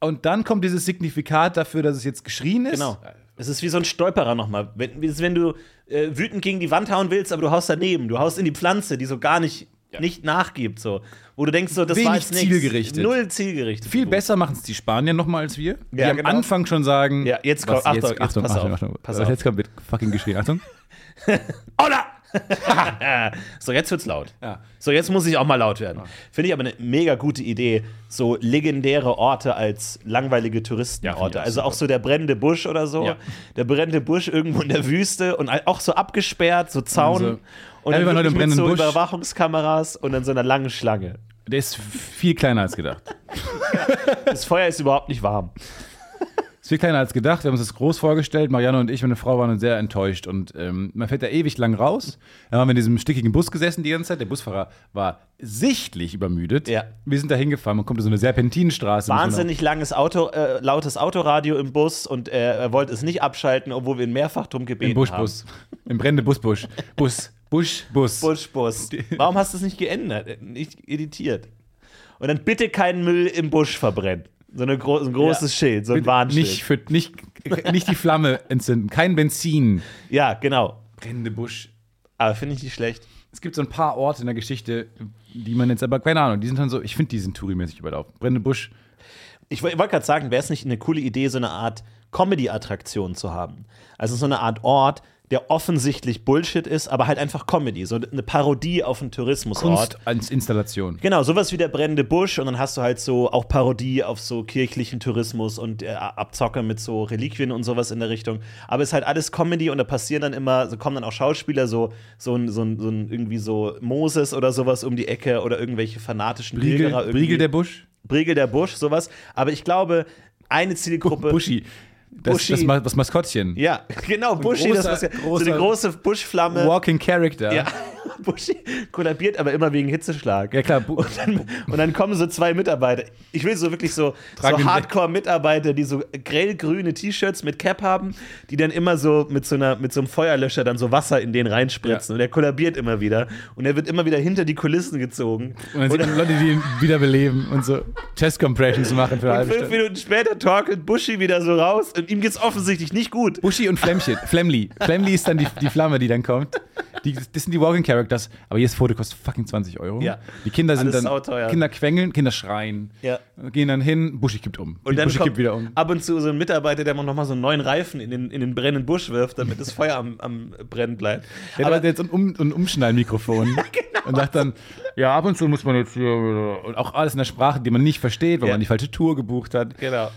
und dann kommt dieses Signifikat dafür, dass es jetzt geschrien ist. genau. Es ist wie so ein Stolperer nochmal. Wenn, wie- wenn du äh, wütend gegen die Wand hauen willst, aber du haust daneben. Du haust in die Pflanze, die so gar nicht, nicht nachgibt. So. Wo du denkst, so, das war Wenig jetzt nichts. zielgerichtet. Null zielgerichtet. Viel besser machen es die Spanier nochmal als wir. Die Ja, am genau. Anfang schon sagen. Ja, jetzt kommt- Achtung, jetzt, jetzt Achtung, pass Achtung, auf, Achtung. pass auf. Jetzt kommt mit fucking geschrien. Achtung. Hola! so, jetzt wird's laut. Ja. So, jetzt muss ich auch mal laut werden. Finde ich aber eine mega gute Idee, so legendäre Orte als langweilige Ja, Touristenorte. auch also auch so der brennende Busch oder so. Ja. Der brennende Busch irgendwo in der Wüste und auch so abgesperrt, so Zaun. Also, und ja, dann mit so Busch. Überwachungskameras und dann so einer langen Schlange. Der ist viel kleiner als gedacht. Das Feuer ist überhaupt nicht warm. Ist viel kleiner als gedacht. Wir haben uns das groß vorgestellt. Marianne und ich, meine Frau, waren sehr enttäuscht. Und ähm, man fährt da ewig lang raus. Dann haben wir in diesem stickigen Bus gesessen die ganze Zeit. Der Busfahrer war sichtlich übermüdet. Ja. Wir sind da hingefahren. Man kommt in so eine Serpentinenstraße. Wahnsinnig langes Auto, äh, lautes Autoradio im Bus und er, er wollte es nicht abschalten, obwohl wir ihn mehrfach drum gebeten Im Buschbus. Im brennenden Busbusch. Bus. Busch, Bus. haben. Buschbus. Warum hast du es nicht geändert? Nicht editiert. Und dann bitte keinen Müll im Busch verbrennen. So, eine gro ein großes Schild, so ein Warnschild. Nicht, für, nicht, nicht die Flamme entzünden. Kein Benzin. ja, genau. Brennende Busch. Aber finde ich nicht schlecht. Es gibt so ein paar Orte in der Geschichte, die man jetzt aber, keine Ahnung, die sind dann so, ich finde, die sind tourimäßig überlaufen. Brennende Busch. Ich woll- wollte gerade sagen, wäre es nicht eine coole Idee, so eine Art Comedy-Attraktion zu haben? Also so eine Art Ort, der offensichtlich Bullshit ist, aber halt einfach Comedy. So eine Parodie auf einen Tourismusort. Kunst als Installation. Genau, sowas wie der brennende Busch und dann hast du halt so auch Parodie auf so kirchlichen Tourismus und äh, Abzocke mit so Reliquien und sowas in der Richtung. Aber es ist halt alles Comedy und da passieren dann immer, so kommen dann auch Schauspieler, so, so, ein, so, ein, so ein irgendwie so Moses oder sowas um die Ecke oder irgendwelche fanatischen Briegel, Pilgerer irgendwie. Briegel der Busch. Briegel der Busch, sowas. Aber ich glaube, eine Zielgruppe. Buschi. Das, das, Ma- das Maskottchen. Ja, genau, Buschi, das großer- was ja, so eine große Buschflamme. Walking Character. Ja, Buschi kollabiert aber immer wegen Hitzeschlag. Ja, klar. Und dann, und dann kommen so zwei Mitarbeiter. Ich will so wirklich so, Tragen so Hardcore-Mitarbeiter, die so grellgrüne T-Shirts mit Cap haben, die dann immer so mit so, einer, mit so einem Feuerlöscher dann so Wasser in den reinspritzen. Ja. Und der kollabiert immer wieder. Und er wird immer wieder hinter die Kulissen gezogen. und dann sieht man Leute, die ihn wiederbeleben und so Chest Compressions machen für eine Und halbe fünf. Minuten später torkelt Buschi wieder so raus und ihm geht's offensichtlich nicht gut. Buschi und Flämmchen. Flemly. Flemly ist dann die, die Flamme, die dann kommt. Die, das sind die Walking Characters. Aber jedes Foto kostet fucking 20 Euro. Ja. Die Kinder sind Alles dann. sauteuer. Kinder quengeln, Kinder schreien. Ja. Gehen dann hin, Buschi kippt um. Und dann Buschi kommt kippt wieder um. ab und zu so ein Mitarbeiter, der noch mal so einen neuen Reifen in den, in den brennenden Busch wirft, damit das Feuer am, am Brennen bleibt. Der Aber hat jetzt ein, um, ein Umschnallmikrofon und sagt dann, ja, ab und zu muss man jetzt hier. Und auch alles in der Sprache, die man nicht versteht, weil Ja. man die falsche Tour gebucht hat. genau.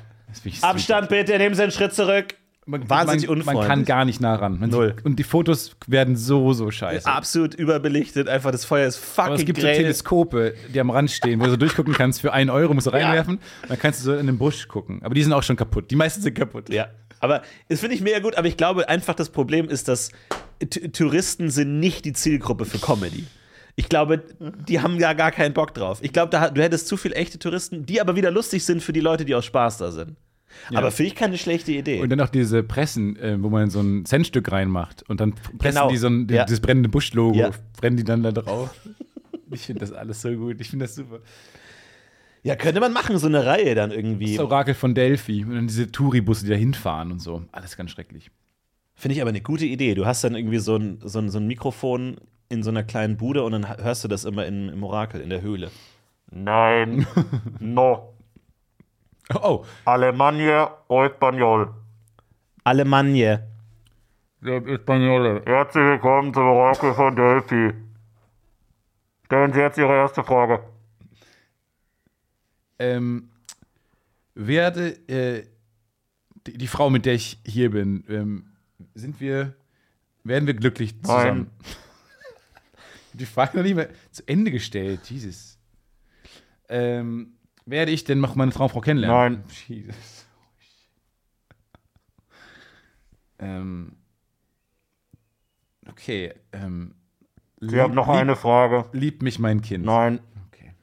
Abstand bitte, nehmen Sie einen Schritt zurück. Man, Wahnsinnig man, man unfreundlich. kann gar nicht nah ran. Man Null. Sieht, und die Fotos werden so, so scheiße. Absolut überbelichtet, einfach das Feuer ist fucking Aber es gibt so grell. Teleskope, die am Rand stehen, wo du so durchgucken kannst. Für einen Euro musst du reinwerfen. Dann kannst du so in den Busch gucken. Aber die sind auch schon kaputt. Die meisten sind kaputt. Ja, aber das finde ich mega gut, aber ich glaube einfach das Problem ist, dass T Touristen sind nicht die Zielgruppe für Comedy. Ich glaube, die haben ja gar keinen Bock drauf. Ich glaube, da, du hättest zu viele echte Touristen, die aber wieder lustig sind für die Leute, die aus Spaß da sind. Aber finde ich keine schlechte Idee. Und dann auch diese Pressen, äh, wo man so ein Centstück reinmacht und dann pressen Genau. die so ein, Ja. das brennende Busch-Logo, Ja. brennen die dann da drauf. Ich finde das alles so gut. Ich finde das super. ja, könnte man machen, so eine Reihe dann irgendwie. Das Orakel von Delphi und dann diese Touribusse, die da hinfahren und so. Alles ganz schrecklich. Finde ich aber eine gute Idee. Du hast dann irgendwie so ein, so ein, so ein Mikrofon in so einer kleinen Bude und dann hörst du das immer in, im Orakel, in der Höhle. Nein, no. Oh, Alemania o Español. Alemannia. Españole. Herzlich willkommen zum Orakel von Delphi. Stellen Sie jetzt Ihre erste Frage. ähm, werde äh, die, die Frau, mit der ich hier bin, ähm, sind wir, werden wir glücklich zusammen? Die Frage noch nicht mehr zu Ende gestellt. Jesus. Ähm, werde ich denn noch meine Frau, Frau kennenlernen? Nein. Jesus. Ähm, okay. Ähm, Sie haben noch eine Frage. Liebt mich mein Kind? Nein. Okay.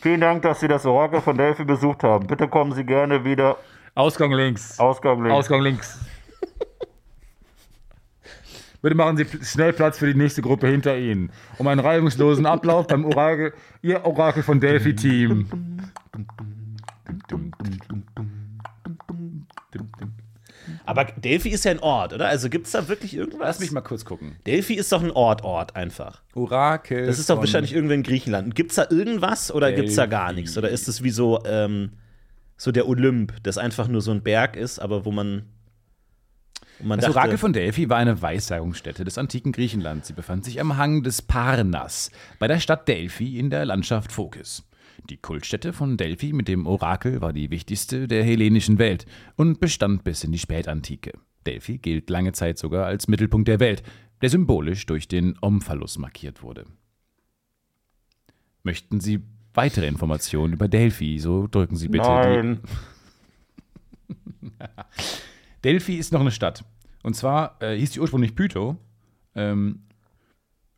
Vielen Dank, dass Sie das Orakel von Delphi besucht haben. Bitte kommen Sie gerne wieder. Ausgang links. Ausgang links. Ausgang links. Bitte machen Sie schnell Platz für die nächste Gruppe hinter Ihnen. Um einen reibungslosen Ablauf beim Orakel, Ihr Orakel von Delphi-Team. Aber Delphi ist ja ein Ort, oder? Also gibt es da wirklich irgendwas? Lass mich mal kurz gucken. Delphi ist doch ein Ort, Ort einfach. Orakel. Das ist doch wahrscheinlich irgendwo in Griechenland. Gibt es da irgendwas oder gibt es da gar nichts? Oder ist es wie so, ähm, so der Olymp, das einfach nur so ein Berg ist, aber wo man. Das dachte, Orakel von Delphi war eine Weissagungsstätte des antiken Griechenlands. Sie befand sich am Hang des Parnas bei der Stadt Delphi in der Landschaft Phokis. Die Kultstätte von Delphi mit dem Orakel war die wichtigste der hellenischen Welt und bestand bis in die Spätantike. Delphi gilt lange Zeit sogar als Mittelpunkt der Welt, der symbolisch durch den Omphalos markiert wurde. Möchten Sie weitere Informationen über Delphi, so drücken Sie bitte die Nein. Delphi ist noch eine Stadt. Und zwar äh, hieß die ursprünglich Pytho. Ähm,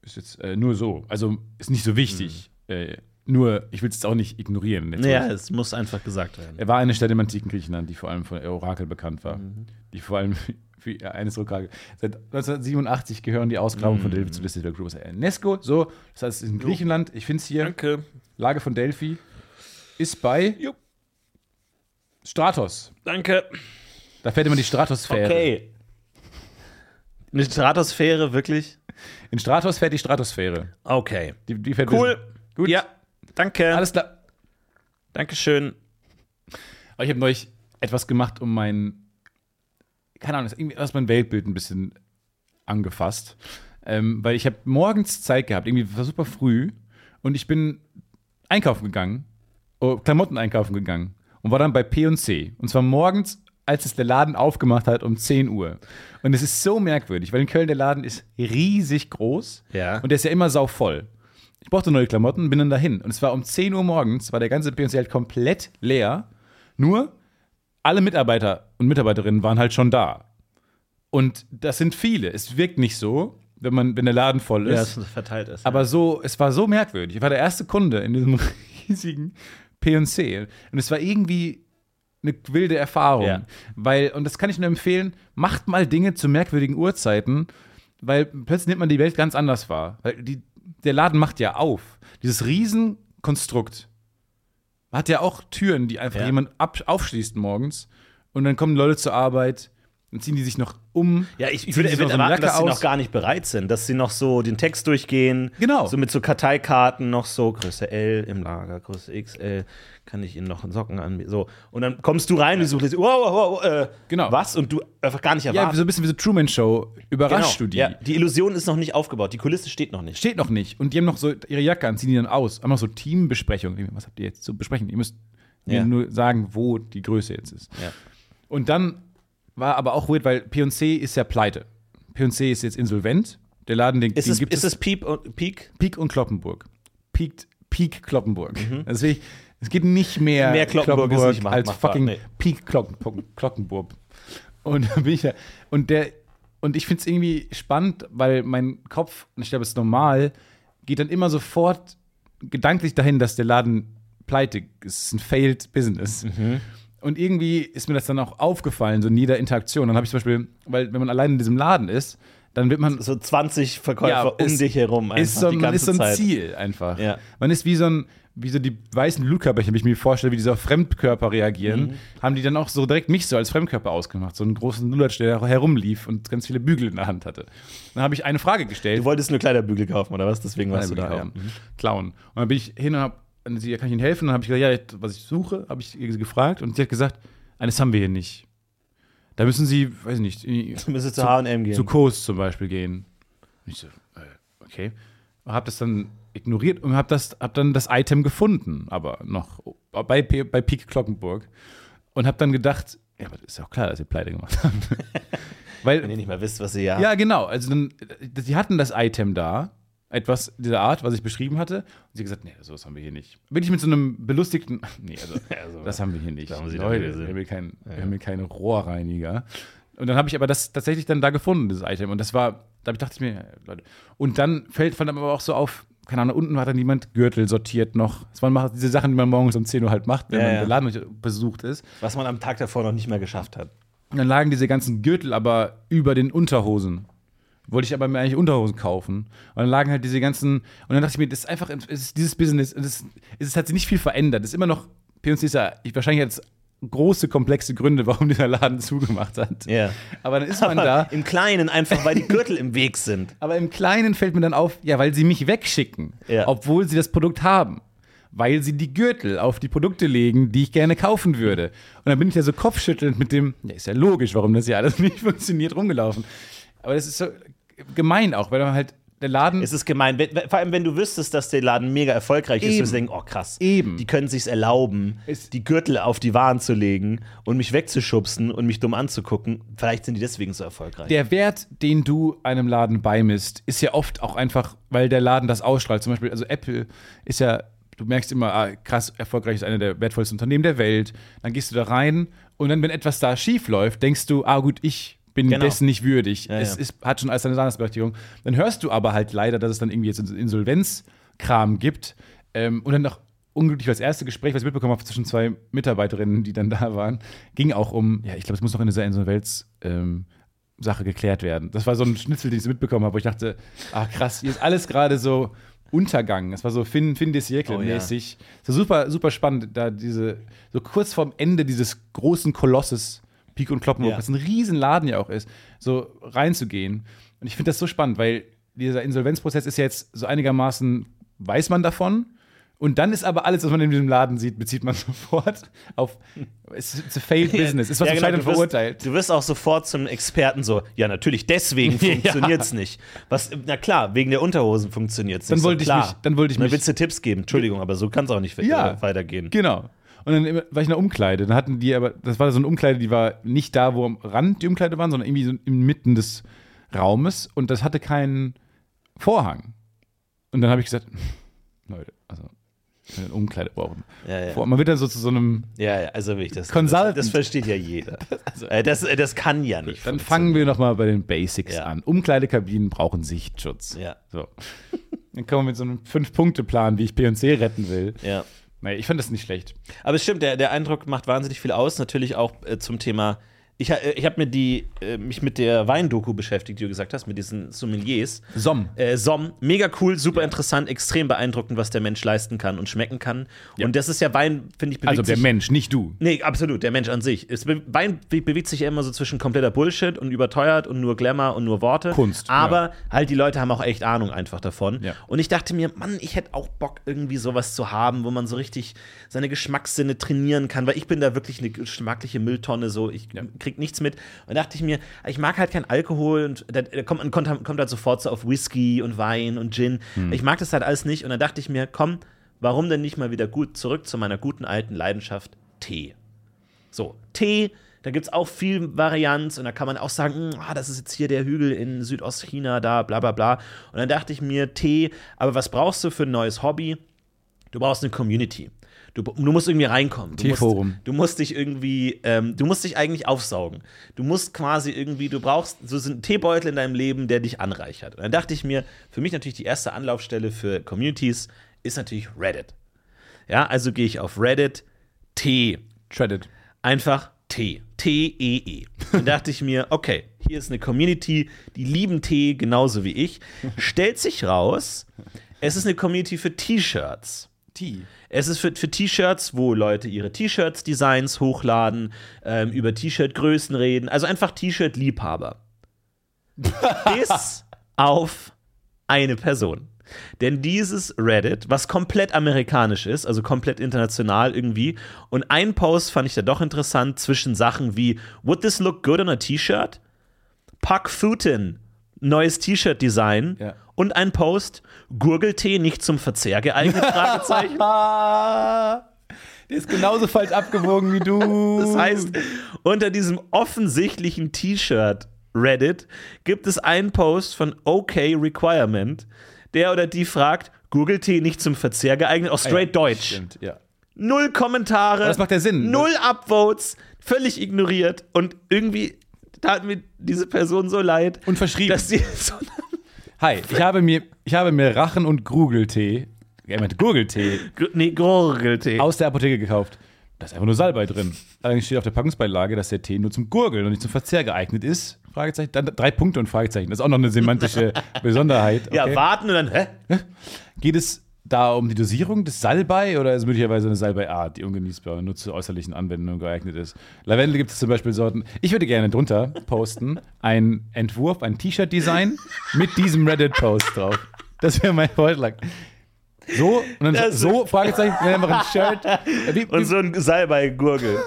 ist jetzt äh, nur so. Also ist nicht so wichtig. Äh, nur, ich will es jetzt auch nicht ignorieren. Ja, es muss einfach gesagt werden. Er war eine Stadt im antiken Griechenland, die vor allem von Orakel bekannt war. Die vor allem für eines Orakel. Seit 1987 gehören die Ausgrabungen von Delphi zur Liste der Group UNESCO. So, das heißt, es ist in Griechenland. Ich finde es hier. Danke. Lage von Delphi ist bei Jo. Stratos. Danke. Da fährt immer die Stratosphäre. Okay. Eine Stratosphäre, wirklich? In Stratos fährt die Stratosphäre. Okay. Die, die fährt Cool. Gut. Ja, danke. Alles klar. Dankeschön. Aber ich habe neulich etwas gemacht, um mein, keine Ahnung, irgendwie mein Weltbild ein bisschen angefasst. Ähm, weil ich habe morgens Zeit gehabt, irgendwie war super früh und ich bin einkaufen gegangen, oh, Klamotten einkaufen gegangen und war dann bei P&C. Und zwar morgens, als es der Laden aufgemacht hat um 10 Uhr. Und es ist so merkwürdig, weil in Köln der Laden ist riesig groß Ja. und der ist ja immer sauvoll. Ich brauchte neue Klamotten, bin dann dahin. Und es war um 10 Uhr morgens, war der ganze P&C halt komplett leer. Nur alle Mitarbeiter und Mitarbeiterinnen waren halt schon da. Und das sind viele. Es wirkt nicht so, wenn, man, wenn der Laden voll Ja, ist. es verteilt ist. Aber so, es war so merkwürdig. Ich war der erste Kunde in diesem riesigen P&C. Und es war irgendwie eine wilde Erfahrung. Ja. Weil, und das kann ich nur empfehlen, macht mal Dinge zu merkwürdigen Uhrzeiten, weil plötzlich nimmt man die Welt ganz anders wahr. Weil die, der Laden macht ja auf. Dieses Riesenkonstrukt hat ja auch Türen, die einfach Ja. jemand ab, aufschließt morgens. Und dann kommen Leute zur Arbeit, dann ziehen die sich noch um. Ja, ich, ich würde, so erwarten, Jacke dass sie aus. noch gar nicht bereit sind, dass sie noch so den Text durchgehen. Genau. So mit so Karteikarten noch so, Größe L im Lager, Größe XL, kann ich Ihnen noch einen Socken anbieten. So. Und dann kommst du rein und suchst, wow, wow, wow, äh, Genau. was? Und du einfach gar nicht Ja, erwartest. so ein bisschen wie so Truman Show. Überraschst du die? Genau. Ja, die Illusion ist noch nicht aufgebaut, die Kulisse steht noch nicht. Steht noch nicht. Und die haben noch so ihre Jacke an, ziehen die dann aus. Haben noch so Teambesprechung. Was habt ihr jetzt zu besprechen? Ihr müsst mir Ja. nur sagen, wo die Größe jetzt ist. Ja. Und dann war aber auch weird, weil P&C ist ja pleite. P&C ist jetzt insolvent. Der Laden, den, Ist den es, gibt ist es Piep und Peak? Peak und Kloppenburg. Peak, Peak Kloppenburg. Also wirklich, es geht nicht mehr, Mhm. Mehr Kloppenburg ist nicht als machbar, fucking nee. Peak Kloppen, Kloppenburg. Und dann bin ich da, und der, und ich finde es irgendwie spannend, weil mein Kopf, und ich glaube, es ist normal, geht dann immer sofort gedanklich dahin, dass der Laden pleite ist. Es ist ein failed Business. Mhm. Und irgendwie ist mir das dann auch aufgefallen, so in jeder Interaktion. Dann habe ich zum Beispiel, weil wenn man allein in diesem Laden ist, dann wird man So 20 Verkäufer Ja, um ist- dich herum. Einfach ist so, man ist so ein Zeit. Ziel einfach. Ja. Man ist wie so ein, wie so die weißen Blutkörperchen, wenn ich mir vorstelle, wie diese auf Fremdkörper reagieren, Mhm. haben die dann auch so direkt mich so als Fremdkörper ausgemacht. So einen großen Lulatsch, der herumlief und ganz viele Bügel in der Hand hatte. Dann habe ich eine Frage gestellt. Du wolltest nur Kleiderbügel kaufen, oder was? Deswegen warst du da. ja. Ja. Klauen. Und dann bin ich hin und habe, sie kann ich Ihnen helfen? Und dann habe ich gesagt, ja, was ich suche, habe ich sie gefragt und sie hat gesagt, eines haben wir hier nicht. Da müssen Sie, weiß ich nicht, in- Du müsstest zu H&M gehen. zu Kurs zum Beispiel gehen. Und ich so, äh, okay. Und habe das dann ignoriert und habe das, hab dann das Item gefunden, aber noch bei, bei Peak Glockenburg. Und habe dann gedacht, ja, aber das ist ja auch klar, dass sie pleite gemacht haben. Wenn Weil, ihr nicht mehr wisst, was sie ja. ja, genau. Also dann, sie hatten das Item da, etwas dieser Art, was ich beschrieben hatte. Und sie hat gesagt, nee, sowas haben wir hier nicht. Wirklich mit so einem belustigten, nee, also, Also, das haben wir hier nicht. da haben sie Leute, wir haben hier, kein, wir haben hier keine Rohrreiniger. Und dann habe ich aber das tatsächlich dann da gefunden, dieses Item. Und das war, da dachte ich mir, ja, Leute. Und dann fällt fand aber auch so auf, keine Ahnung, unten hat dann jemand Gürtel sortiert noch. Das waren diese Sachen, die man morgens um 10 Uhr halt macht, wenn Ja, man ja. der Laden nicht besucht ist. Was man am Tag davor noch nicht mehr geschafft hat. Und dann lagen diese ganzen Gürtel aber über den Unterhosen. Wollte ich aber mir eigentlich Unterhosen kaufen. Und dann lagen halt diese ganzen. Und dann dachte ich mir, das ist einfach, ist dieses Business, es, hat sich nicht viel verändert. Es ist immer noch, P&C ist ja ich, wahrscheinlich jetzt große, komplexe Gründe, warum dieser Laden zugemacht hat. Ja. Aber dann ist man Aber da. Im Kleinen einfach, weil die Gürtel im Weg sind. Aber im Kleinen fällt mir dann auf, ja, weil sie mich wegschicken, Ja. obwohl sie das Produkt haben. Weil sie die Gürtel auf die Produkte legen, die ich gerne kaufen würde. Und dann bin ich da so kopfschüttelnd mit dem, ja, ist ja logisch, warum das hier alles nicht funktioniert, rumgelaufen. Aber das ist so gemein auch, weil man halt, der Laden. Es ist gemein. Vor allem, wenn du wüsstest, dass der Laden mega erfolgreich ist, würdest du denken, oh krass. Eben. Die können sich's erlauben, Es- die Gürtel auf die Waren zu legen und mich wegzuschubsen und mich dumm anzugucken. Vielleicht sind die deswegen so erfolgreich. der Wert, den du einem Laden beimisst, ist ja oft auch einfach, weil der Laden das ausstrahlt. Zum Beispiel, also Apple ist ja, du merkst immer, ah, krass, erfolgreich ist einer der wertvollsten Unternehmen der Welt. Dann gehst du da rein Und dann, wenn etwas da schief läuft, denkst du, ah gut, ich bin Genau. dessen nicht würdig. Ja, es. Ist, hat schon alles seine Daseinsberechtigung. Dann hörst du aber halt leider, dass es dann irgendwie jetzt Insolvenzkram gibt. Ähm, und dann noch unglücklich das erste Gespräch, was ich mitbekommen habe zwischen zwei Mitarbeiterinnen, die dann da waren, ging auch um, ja, ich glaube, es muss noch in dieser Insolvenz ähm, Sache geklärt werden. Das war so ein Schnitzel, den ich mitbekommen habe, wo ich dachte, ach krass, hier ist alles gerade so Untergang. Es war so Fin, fin de siècle Oh ja. mäßig. So super, super spannend, da diese, so kurz vorm Ende dieses großen Kolosses, Pik und Kloppenburg, Ja. was ein Riesenladen ja auch ist, so reinzugehen. Und ich finde das so spannend, weil dieser Insolvenzprozess ist ja jetzt so einigermaßen, weiß man davon. Und dann ist aber alles, was man in diesem Laden sieht, bezieht man sofort auf it's, it's a failed business. Ist was Ja, genau, du wirst- verurteilt. Du wirst auch sofort zum Experten so, ja, natürlich, deswegen funktioniert es nicht. Was, na klar, wegen der Unterhosen funktioniert es Dann nicht. wollte ich klar. mich- dann wollte ich Dann mich- willst du Tipps geben, Entschuldigung, aber so kann es auch nicht Ja. äh, weitergehen. Genau. Und dann war ich in der Umkleide. Dann hatten die aber, das war so eine Umkleide, die war nicht da, wo am Rand die Umkleide waren, sondern irgendwie so inmitten des Raumes und das hatte keinen Vorhang. Und dann habe ich gesagt, Leute, also eine Umkleide brauchen. Ja, ja. Man wird dann so zu so einem, Ja, ja, also wirklich, das, Consultant. das, das versteht ja jeder. Äh, das, äh, das kann ja nicht. dann fangen wir noch mal bei den Basics Ja. an. Umkleidekabinen brauchen Sichtschutz. Ja. So. Dann kommen wir mit so einem Fünf-Punkte-Plan, wie ich P&C retten will. Ja. Naja, ich fand das nicht schlecht. Aber es stimmt, der, der Eindruck macht wahnsinnig viel aus. Natürlich auch äh, zum Thema. Ich, äh, ich habe mir die, äh, mich mit der Weindoku beschäftigt, die du gesagt hast, mit diesen Sommeliers. Som. Äh, Som, mega cool, super interessant, extrem beeindruckend, was der Mensch leisten kann und schmecken kann. Und das ist ja Wein, finde ich, bewegt Also der sich Mensch, nicht du. Nee, absolut, der Mensch an sich. Es Wein be bewegt sich ja immer so zwischen kompletter Bullshit und überteuert und nur Glamour und nur Worte. Kunst, Aber halt die Leute haben auch echt Ahnung einfach davon. Ja. Und ich dachte mir, Mann, ich hätte auch Bock, irgendwie sowas zu haben, wo man so richtig seine Geschmackssinne trainieren kann, weil ich bin da wirklich eine geschmackliche Mülltonne, so ich krieg nichts mit. Und dachte ich mir, ich mag halt kein Alkohol und da, kommt man kommt, halt sofort so auf Whisky und Wein und Gin. Hm. Ich mag das halt alles nicht. Und dann dachte ich mir, komm, warum denn nicht mal wieder gut zurück zu meiner guten alten Leidenschaft Tee. So, Tee, da gibt es auch viel Varianz und da kann man auch sagen, "Mm, ah, das ist jetzt hier der Hügel in Südostchina, da, bla bla bla. Und dann dachte ich mir, Tee, aber was brauchst du für ein neues Hobby? Du brauchst eine Community. Du, du musst irgendwie reinkommen. Du Teeforum. Musst, du musst dich irgendwie, ähm, du musst dich eigentlich aufsaugen. Du musst quasi irgendwie, du brauchst so einen Teebeutel in deinem Leben, der dich anreichert. Und dann dachte ich mir, für mich natürlich die erste Anlaufstelle für Communities ist natürlich Reddit. Ja, also gehe ich auf Reddit, Tee, Shredded. einfach Tee. T-E-E. Dann dachte ich mir, okay, hier ist eine Community, die lieben Tee genauso wie ich. Stellt sich raus, es ist eine Community für T-Shirts. T. Es ist für, für T-Shirts, wo Leute ihre T-Shirts-Designs hochladen, ähm, über T-Shirt-Größen reden, also einfach T-Shirt-Liebhaber. Bis auf eine Person. Denn dieses Reddit, was komplett amerikanisch ist, also komplett international irgendwie, und ein Post fand ich da doch interessant zwischen Sachen wie Would this look good on a T-Shirt? Puck Futin, neues T-Shirt-Design Ja. und ein Post Gurgeltee nicht zum Verzehr geeignet? Fragezeichen. Ah, der ist genauso falsch abgewogen wie du. Das heißt, unter diesem offensichtlichen T-Shirt Reddit gibt es einen Post von OK Requirement, der oder die fragt, Gurgeltee nicht zum Verzehr geeignet, auch straight Deutsch. Stimmt, ja. Null Kommentare. das macht ja Sinn. Null Upvotes, völlig ignoriert und irgendwie tat mir diese Person so leid, Und verschrieben. dass sie so Hi, ich habe mir, ich habe mir Rachen- und Grugeltee, er meinte Gurgeltee, nee, Gurgeltee. aus der Apotheke gekauft. Da ist einfach nur Salbei drin. Allerdings steht auf der Packungsbeilage, dass der Tee nur zum Gurgeln und nicht zum Verzehr geeignet ist. Fragezeichen. Dann drei Punkte und Fragezeichen. Das ist auch noch eine semantische Besonderheit. Ja, Okay. warten und dann, hä? Geht es da um die Dosierung des Salbei oder ist es möglicherweise eine Salbeiart, die ungenießbar nur zur äußerlichen Anwendung geeignet ist? Lavendel gibt es zum Beispiel Sorten. Ich würde gerne drunter posten einen Entwurf, ein T-Shirt-Design mit diesem Reddit-Post drauf. Das wäre mein Vorschlag. So, und dann Das- so, Fragezeichen, dann einfach ein Shirt. Äh, Wie, Und so ein Salbei-Gurgel.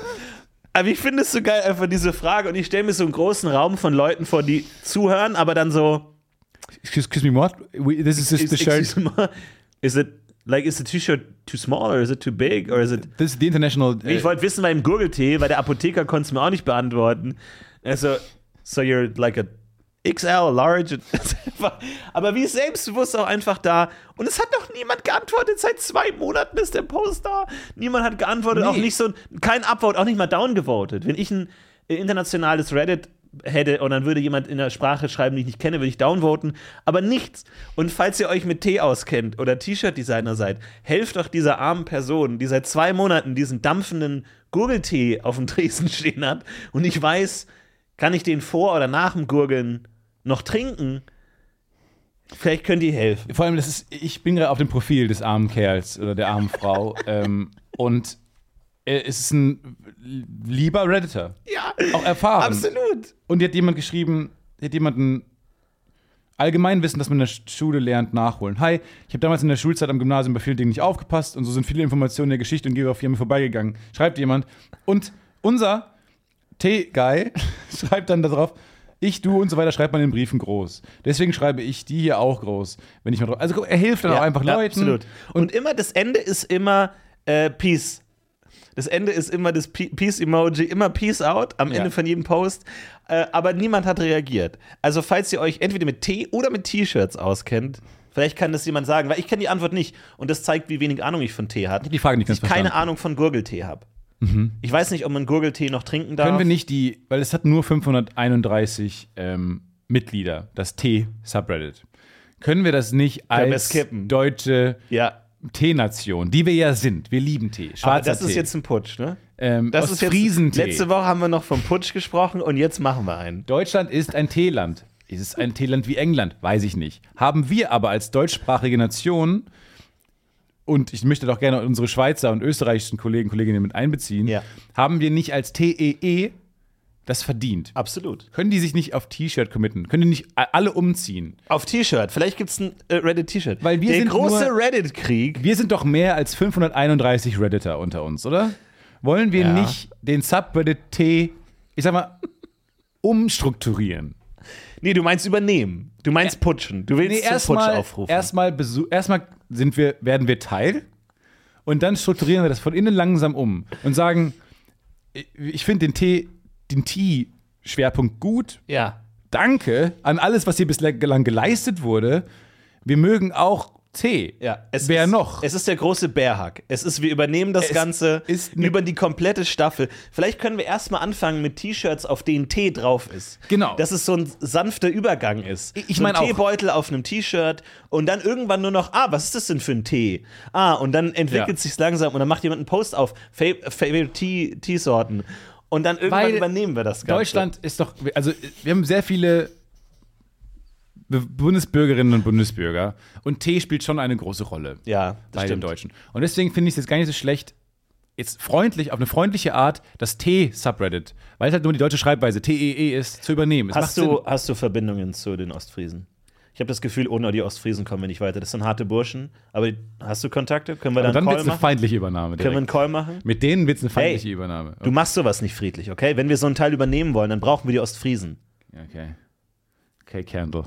Aber ich finde es so geil, einfach diese Frage. Und ich stelle mir so einen großen Raum von Leuten vor, die zuhören, aber dann so. excuse, excuse me, what? We, this is just the shirt. Is it, like, is the T-Shirt too small or is it too big? Or is it. This is the international. äh, Ich wollte wissen beim Gurgeltee, weil der Apotheker konnte es mir auch nicht beantworten. Also, so you're like a XL, Large. Aber wie selbstbewusst auch einfach da. Und es hat noch niemand geantwortet. Seit zwei Monaten ist der Post da. Niemand hat geantwortet. Nee. Auch nicht so, kein Upvote, auch nicht mal downgevotet. Wenn ich ein äh, internationales Reddit hätte und dann würde jemand in der Sprache schreiben, die ich nicht kenne, würde ich downvoten, aber nichts. Und falls ihr euch mit Tee auskennt oder T-Shirt-Designer seid, helft doch dieser armen Person, die seit zwei Monaten diesen dampfenden Gurgeltee auf dem Tresen stehen hat und ich weiß, kann ich den vor oder nach dem Gurgeln noch trinken? Vielleicht könnt ihr helfen. Vor allem, das ist, ich bin gerade auf dem Profil des armen Kerls oder der armen Frau ähm, und äh, es ist ein lieber Redditor. Ja, Auch erfahren. absolut. Und die hat jemand geschrieben, die hat jemanden Allgemeinwissen, das man in der Schule lernt, nachholen. Hi, ich habe damals in der Schulzeit am Gymnasium bei vielen Dingen nicht aufgepasst und so sind viele Informationen der Geschichte und Geografie an mir vorbeigegangen. Schreibt jemand. Und unser T-Guy schreibt dann darauf, ich, du und so weiter, schreibt man in den Briefen groß. Deswegen schreibe ich die hier auch groß, wenn ich mal drauf. Also er hilft dann auch einfach ja, Leuten. Absolut. Und, immer das Ende ist immer äh, Peace. Das Ende ist immer das Pe- Peace-Emoji, immer Peace out am Ja. Ende von jedem Post. Äh, aber niemand hat reagiert. Also, falls ihr euch entweder mit Tee oder mit T-Shirts auskennt, vielleicht kann das jemand sagen, weil ich kenne die Antwort nicht. Und das zeigt, wie wenig Ahnung ich von Tee hatte. Die Frage nicht ganz ich keine verstanden. Mhm. Ahnung von Gurgeltee habe. Ich weiß nicht, ob man Gurgeltee noch trinken darf. Können wir nicht die, weil es hat nur 531 ähm, Mitglieder, das T-Subreddit. Können wir das nicht Können als skippen. deutsche Ja, Teenation, die wir ja sind, wir lieben Tee, aber schwarzer das ist Tee, jetzt ein Putsch, ne? ähm, Das ist jetzt, Ostfriesentee. letzte Woche haben wir noch vom Putsch gesprochen und jetzt machen wir einen. Deutschland ist ein Teeland. Ist es ein Teeland wie England? Weiß ich nicht. Haben wir aber als deutschsprachige Nation, und ich möchte doch gerne unsere Schweizer und österreichischen Kollegen und Kolleginnen mit einbeziehen, Ja. haben wir nicht als TEE das verdient? Absolut. Können die sich nicht auf T-Shirt committen? Können die nicht alle umziehen? Auf T-Shirt. Vielleicht gibt es ein äh, Reddit-T-Shirt. Weil wir Der sind große Reddit-Krieg. Wir sind doch mehr als 531 Redditor unter uns, oder? Wollen wir Ja. nicht den Subreddit T, ich sag mal, umstrukturieren? Nee, du meinst übernehmen. Du meinst putschen. Du willst Nee, zum Putsch erstmal aufrufen. erstmal erstmal sind wir werden wir Teil und dann strukturieren wir das von innen langsam um und sagen ich- ich finde den T den T Schwerpunkt gut. ja. Danke an alles was hier bislang geleistet wurde. Wir mögen auch T. Ja, es Wer ist, noch? Es ist der große Bärhack. Es ist, wir übernehmen das Es Ganze ist ne- über die komplette Staffel. Vielleicht können wir erstmal anfangen mit T-Shirts, auf denen Tee drauf ist. Genau. Dass es so ein sanfter Übergang ist. Ich- ich so ein mein auch. Teebeutel auf einem T-Shirt und dann irgendwann nur noch, ah, was ist das denn für ein Tee? Ah, und dann entwickelt Ja. sich's langsam und dann macht jemand einen Post auf Fa- Favorite Tea- Teesorten. Und dann irgendwann Weil übernehmen wir das Ganze. Deutschland ist doch, also wir haben sehr viele Bundesbürgerinnen und Bundesbürger und Tee spielt schon eine große Rolle Ja, bei den stimmt. Deutschen. Und deswegen finde ich es jetzt gar nicht so schlecht, jetzt freundlich, auf eine freundliche Art, das T-Subreddit, weil es halt nur die deutsche Schreibweise TEE ist, zu übernehmen. Es Hast du, Sinn. hast du Verbindungen zu den Ostfriesen? Ich habe das Gefühl, ohne die Ostfriesen kommen wir nicht weiter. Das sind harte Burschen. Aber hast du Kontakte? Können wir dann, dann einen wird Call es eine feindliche Übernahme. Können wir einen Direkt. Call machen? Mit denen wird es eine feindliche Hey, Übernahme. Du machst sowas nicht friedlich, okay? Wenn wir so einen Teil übernehmen wollen, dann brauchen wir die Ostfriesen. Okay. Okay, Candle.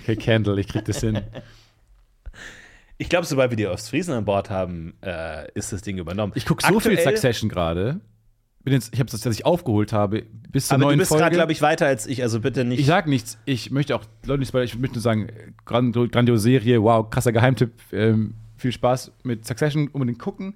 Okay, Candle, ich krieg das hin. Ich glaube, sobald wir die Ostfriesen an Bord haben, äh, ist das Ding übernommen. Ich gucke so viel Succession gerade. Bin jetzt- Ich habe das, dass ich aufgeholt habe bis zur Aber neuen du bist gerade, glaube ich, weiter als ich, also bitte nicht. Ich sag nichts. Ich möchte auch Leute nicht. Ich möchte nur sagen, grand, grandiose Serie, wow, krasser Geheimtipp. Ähm, viel Spaß mit Succession, unbedingt gucken.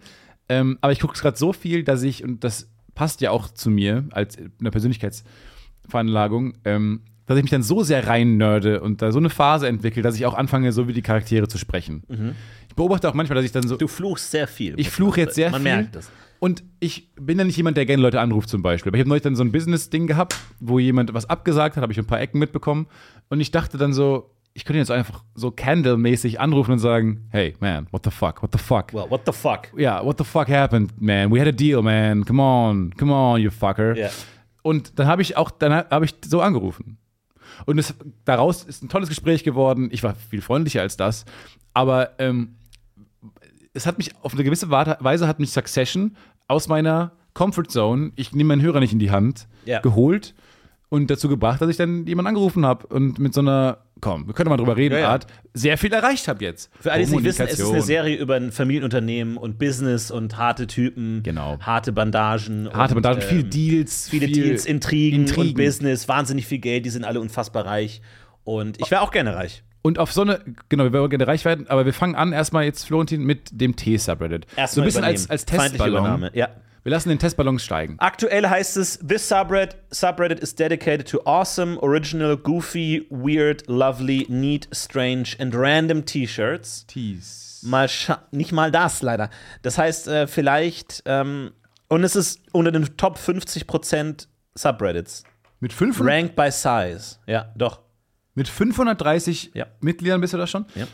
Ähm, aber ich gucke gerade so viel, dass ich, und das passt ja auch zu mir als in der Persönlichkeitsveranlagung, ähm, dass ich mich dann so sehr rein nerde und da so eine Phase entwickle, dass ich auch anfange, so wie die Charaktere zu sprechen. Ich beobachte auch manchmal, dass ich dann so. du fluchst sehr viel. Ich fluche man- jetzt sehr Man viel. merkt es. Und ich bin ja nicht jemand, der gerne Leute anruft zum Beispiel. Aber ich habe neulich dann so ein Business-Ding gehabt, wo jemand was abgesagt hat, habe ich ein paar Ecken mitbekommen. Und ich dachte dann so, ich könnte jetzt einfach so Candle-mäßig anrufen und sagen, hey, man, what the fuck, what the fuck? Well, what the fuck? Ja, what the fuck happened, man? We had a deal, man. Come on, come on, you fucker. Ja. Und dann habe ich auch, dann habe ich so angerufen. Und es, daraus ist ein tolles Gespräch geworden. Ich war viel freundlicher als das. Aber ähm, es hat mich auf eine gewisse Weise hat mich Succession aus meiner Comfort Zone, ich nehme meinen Hörer nicht in die Hand, Ja. geholt und dazu gebracht, dass ich dann jemanden angerufen habe und mit so einer, komm, wir können mal drüber reden, Ja, ja. Art, sehr viel erreicht habe jetzt. Für alle, die es nicht wissen, es ist eine. Serie über ein Familienunternehmen und Business und harte Typen, Genau. harte Bandagen. Harte und, Bandagen, ähm, Deals, Viele viel Deals, Intrigen, Intrigen. und Business, wahnsinnig viel Geld, die sind alle unfassbar reich. Und ich wäre auch gerne reich. Und auf so eine, genau, wir wollen gerne reich werden, aber wir fangen an erstmal jetzt, Florentin, mit dem T-Subreddit. So Erstmal ein bisschen als, als Testballon. Ja. Wir lassen den Testballon steigen. Aktuell heißt es, this subreddit, subreddit is dedicated to awesome, original, goofy, weird, lovely, neat, strange and random T-Shirts. Tees. Mal nicht mal das leider. Das heißt, äh, vielleicht, ähm, und es ist unter den Top 50% Subreddits. Mit, 500, Ranked by Size. Ja, doch. mit 530 Ja. Mitgliedern bist du da schon? Ja.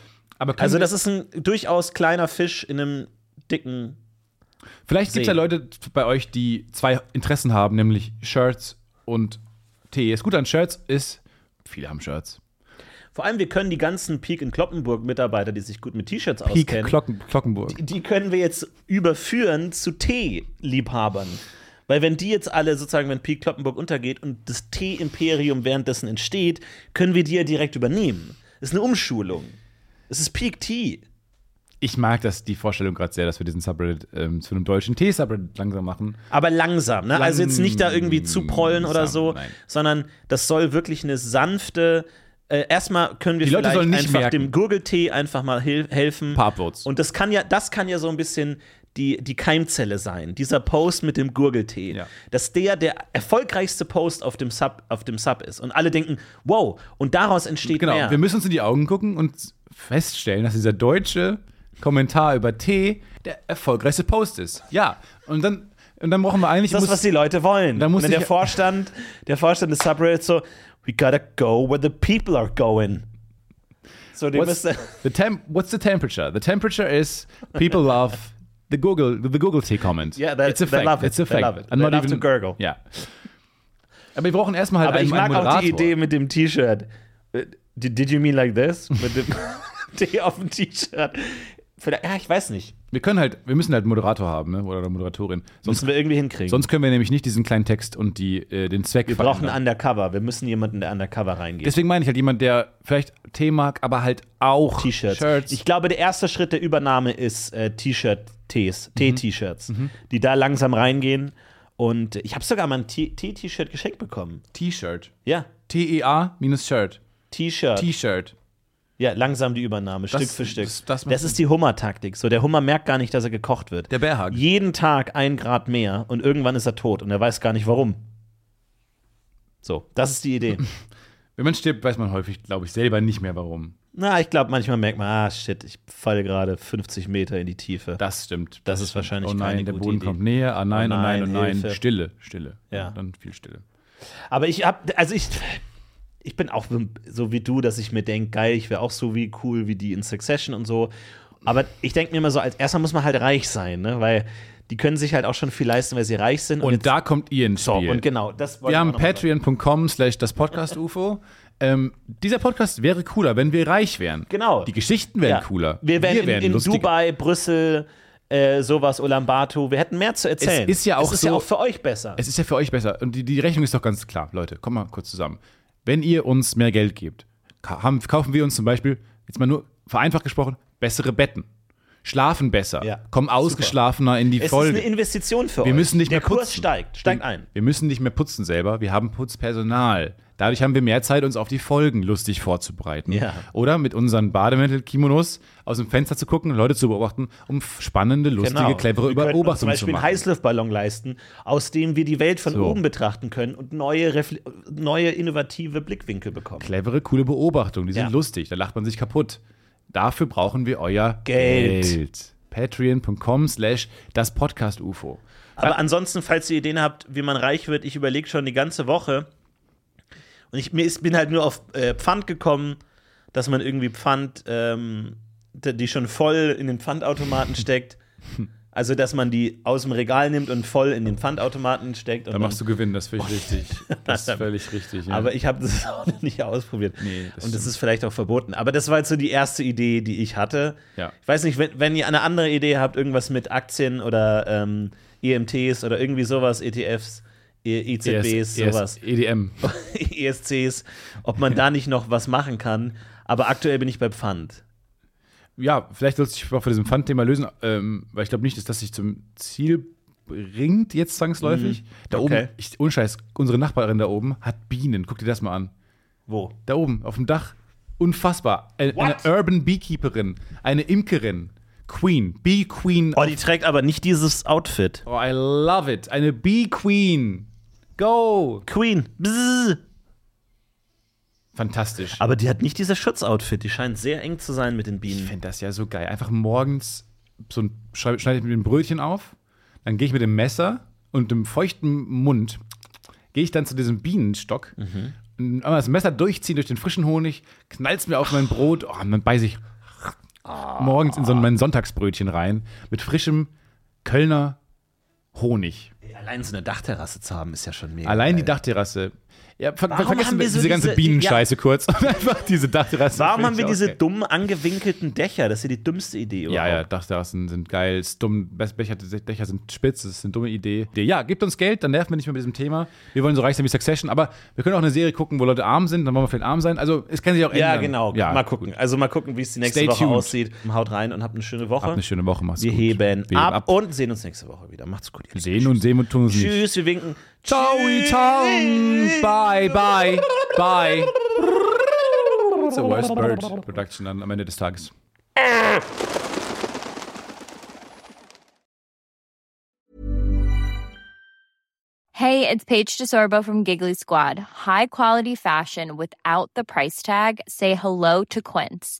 Also, das ist ein durchaus kleiner Fisch in einem dicken. Vielleicht gibt es ja. Leute bei euch, die zwei Interessen haben, nämlich Shirts und Tee. Das Gute an Shirts ist, viele haben Shirts. Vor allem, wir können die ganzen Peak in Kloppenburg-Mitarbeiter, die sich gut mit T-Shirts auskennen, Glocken, Glockenburg. die können wir jetzt überführen zu Tee-Liebhabern. Weil wenn die jetzt alle sozusagen, wenn Peak Kloppenburg untergeht und das Tee-Imperium währenddessen entsteht, können wir die ja direkt übernehmen. Das ist eine Umschulung. Es ist Peak Tea. Ich mag das, die Vorstellung gerade sehr, dass wir diesen Subreddit ähm, zu einem deutschen Tee-Subreddit langsam machen. Aber langsam, ne? Also jetzt nicht da irgendwie zu prollen oder so, nein. sondern das soll wirklich eine sanfte. Äh, erstmal können wir Die vielleicht einfach merken. dem Gurgeltee einfach mal hil helfen. Upvotes. Und das kann ja, das kann ja so ein bisschen die, die Keimzelle sein, dieser Post mit dem Gurgeltee. Ja. Dass der der erfolgreichste Post auf dem Sub, auf dem Sub ist. Und alle denken, wow, und daraus entsteht Genau, mehr. wir müssen uns in die Augen gucken und feststellen, dass dieser deutsche Kommentar über Tee der erfolgreichste Post ist. Ja, und dann, und dann brauchen wir eigentlich. das, muss- was die Leute wollen. Da muss dann der ich- Vorstand, der Vorstand des Subreddits so, we gotta go where the people are going. So, die What's the temp what's the temperature? The temperature is people love the Google the Google Tea comment. Yeah, they- it's a they fact. love it. It's a They fact. love it. I'm They not love even, to gurgle. Ja. Aber wir brauchen erstmal halt Aber ich einen, mag einen auch die. Idee mit dem T-Shirt. Äh, Did, did you mean like this? Mit dem Tee auf dem T-Shirt. Vielleicht- Ja, ich weiß nicht. Wir können halt, wir müssen halt einen Moderator haben, ne? Oder eine Moderatorin. Sonst, Müssen wir irgendwie hinkriegen. sonst können wir nämlich nicht diesen kleinen Text und die, äh, den Zweck wir brauchen verändern. Undercover. Wir müssen jemanden, der Undercover reingeht. Deswegen meine ich halt jemand, der vielleicht Tee mag, aber halt auch T-Shirts. Shirts. Ich glaube, der erste Schritt der Übernahme ist äh, T-Shirt-Tees, Mhm. Tee-T-Shirts, die da langsam reingehen. Und ich habe sogar mal ein Tee-T-Shirt geschenkt bekommen. T-Shirt. Ja, T-E-A minus Shirt. T-Shirt. T-Shirt. Ja, langsam die Übernahme, Stück Das- für Stück. das- Das, das- ist die Hummer-Taktik. So, der Hummer merkt gar nicht, dass er gekocht wird. Der Bärhag. Jeden Tag ein Grad mehr und irgendwann ist er tot und er weiß gar nicht warum. So, das ist die Idee. Wenn man stirbt, weiß man häufig, glaube ich, selber nicht mehr warum. Na, ich glaube, manchmal merkt man, ah, shit, ich falle gerade 50 Meter in die Tiefe. Das stimmt. Das ist wahrscheinlich Oh nein, keine der gute Boden Idee. kommt näher. Ah nein, Oh oh nein, oh nein, nein. Hilfe. Stille, Stille. Ja. dann viel Stille. Aber ich hab, also ich, ich bin auch so wie du, dass ich mir denke, geil, ich wäre auch so wie cool wie die in Succession und so. Aber ich denke mir immer so, als erstmal muss man halt reich sein, ne? Weil die können sich halt auch schon viel leisten, weil sie reich sind. Und jetzt- da kommt ihr ins so, Spiel. und genau, das wir haben patreon.com slash das Podcast UFO. Ähm, dieser Podcast wäre cooler, wenn wir reich wären. Genau. Die Geschichten wären Ja. cooler. Wir wären in, in lustiger. Dubai, Brüssel, äh, sowas, Ulaanbaatar. Wir hätten mehr zu erzählen. ist ja auch es ist so- ja auch für euch besser. Es ist ja für euch besser. Und die, die Rechnung ist doch ganz klar. Leute, kommt mal kurz zusammen. Wenn ihr uns mehr Geld gebt, kaufen wir uns zum Beispiel, jetzt mal nur vereinfacht gesprochen, bessere Betten. Schlafen besser. Ja. Kommen ausgeschlafener in die es Folge. ist eine Investition für euch. Wir müssen nicht Der mehr Kurs putzen. steigt, steigt ein. Wir müssen nicht mehr putzen selber, wir haben Putzpersonal. Dadurch haben wir mehr Zeit, uns auf die Folgen lustig vorzubereiten. Ja. Oder mit unseren Bademäntel-Kimonos aus dem Fenster zu gucken, Leute zu beobachten, um spannende, lustige, clevere Genau. Wir uns zum Beobachtungen zu Beispiel einen machen. Heißluftballon leisten, aus dem wir die Welt von So. oben betrachten können und neue, refle- neue innovative Blickwinkel bekommen. Clevere, coole Beobachtungen, die sind Ja. lustig, da lacht man sich kaputt. Dafür brauchen wir euer Geld. Geld. Patreon.com slash das Podcast UFO. Aber ansonsten, falls ihr Ideen habt, wie man reich wird, ich überlege schon die ganze Woche. Und ich mir ist, bin halt nur auf äh, Pfand gekommen, dass man irgendwie Pfand, ähm, die schon voll in den Pfandautomaten steckt. Also, dass man die aus dem Regal nimmt und voll in den Pfandautomaten steckt. Und Da machst du Gewinn, das finde ich richtig. Das ist völlig richtig. Ja. Aber ich habe das auch noch nicht ausprobiert. Nee, das und das stimmt. ist vielleicht auch verboten. Aber das war jetzt so die erste Idee, die ich hatte. Ja. Ich weiß nicht, wenn, wenn ihr eine andere Idee habt, irgendwas mit Aktien oder ähm, EMTs oder irgendwie sowas, ETFs, E- EZBs, sowas. EDM. ESCs, ob man da nicht noch was machen kann. Aber aktuell bin ich bei Pfand. Ja, vielleicht sollte ich auch von diesem Pfandthema lösen, ähm, weil ich glaube nicht, dass das sich zum Ziel bringt, jetzt zwangsläufig. Da Okay. oben, ich, ohne Scheiß, unsere Nachbarin da oben hat Bienen. Guck dir das mal an. Wo? Da oben, auf dem Dach. Unfassbar. Eine, eine? Urban Beekeeperin, eine Imkerin, Queen, Bee Queen. Oh, die trägt aber nicht dieses Outfit. Oh, I love it. Eine Bee Queen. Go. Queen. Bzzz. Fantastisch. Aber die hat nicht dieses Schutzoutfit. Die scheint sehr eng zu sein mit den Ich Bienen. finde das ja so geil. Einfach morgens so ein, schneide ich mir ein Brötchen auf, dann gehe ich mit dem Messer und dem feuchten Mund, gehe ich dann zu diesem Bienenstock, Mhm. und einmal das Messer durchziehen durch den frischen Honig, knall's mir auf mein Brot, oh, und dann beiße ich Ah. morgens in so mein Sonntagsbrötchen rein mit frischem Kölner Honig. Allein so eine Dachterrasse zu haben, ist ja schon mega. Allein die geil. Dachterrasse. Ja, ver Warum vergessen haben wir so diese ganze diese- Bienenscheiße kurz und einfach diese Dachterrasse. Warum haben wir diese geil. dummen angewinkelten Dächer? Das ist ja die dümmste Idee Ja, ja, überhaupt. Dachterrassen sind geil, dumm, Dächer sind spitz, das ist eine dumme Idee. Ja, gebt uns Geld, dann nerven wir nicht mehr mit diesem Thema. Wir wollen so reich sein wie Succession, aber wir können auch eine Serie gucken, wo Leute arm sind, dann wollen wir vielleicht arm sein. Also es kann sich auch Ja, ändern. genau. Ja, mal gucken. Also mal gucken, wie es die nächste Stay Woche tuned. aussieht. Haut rein und habt eine schöne Woche. Habt eine schöne Woche, macht's wir gut. heben Wir ab, und sehen uns nächste Woche wieder. Macht's gut. Sehen und sehen und tun uns Lieben. nicht. Tschüss, wir winken. Ciao, ciao, bye, bye, bye. It's a worst bird Production dann am Ende des Tages. Hey, it's Paige DeSorbo from Giggly Squad. High quality fashion without the price tag. Say hello to Quince.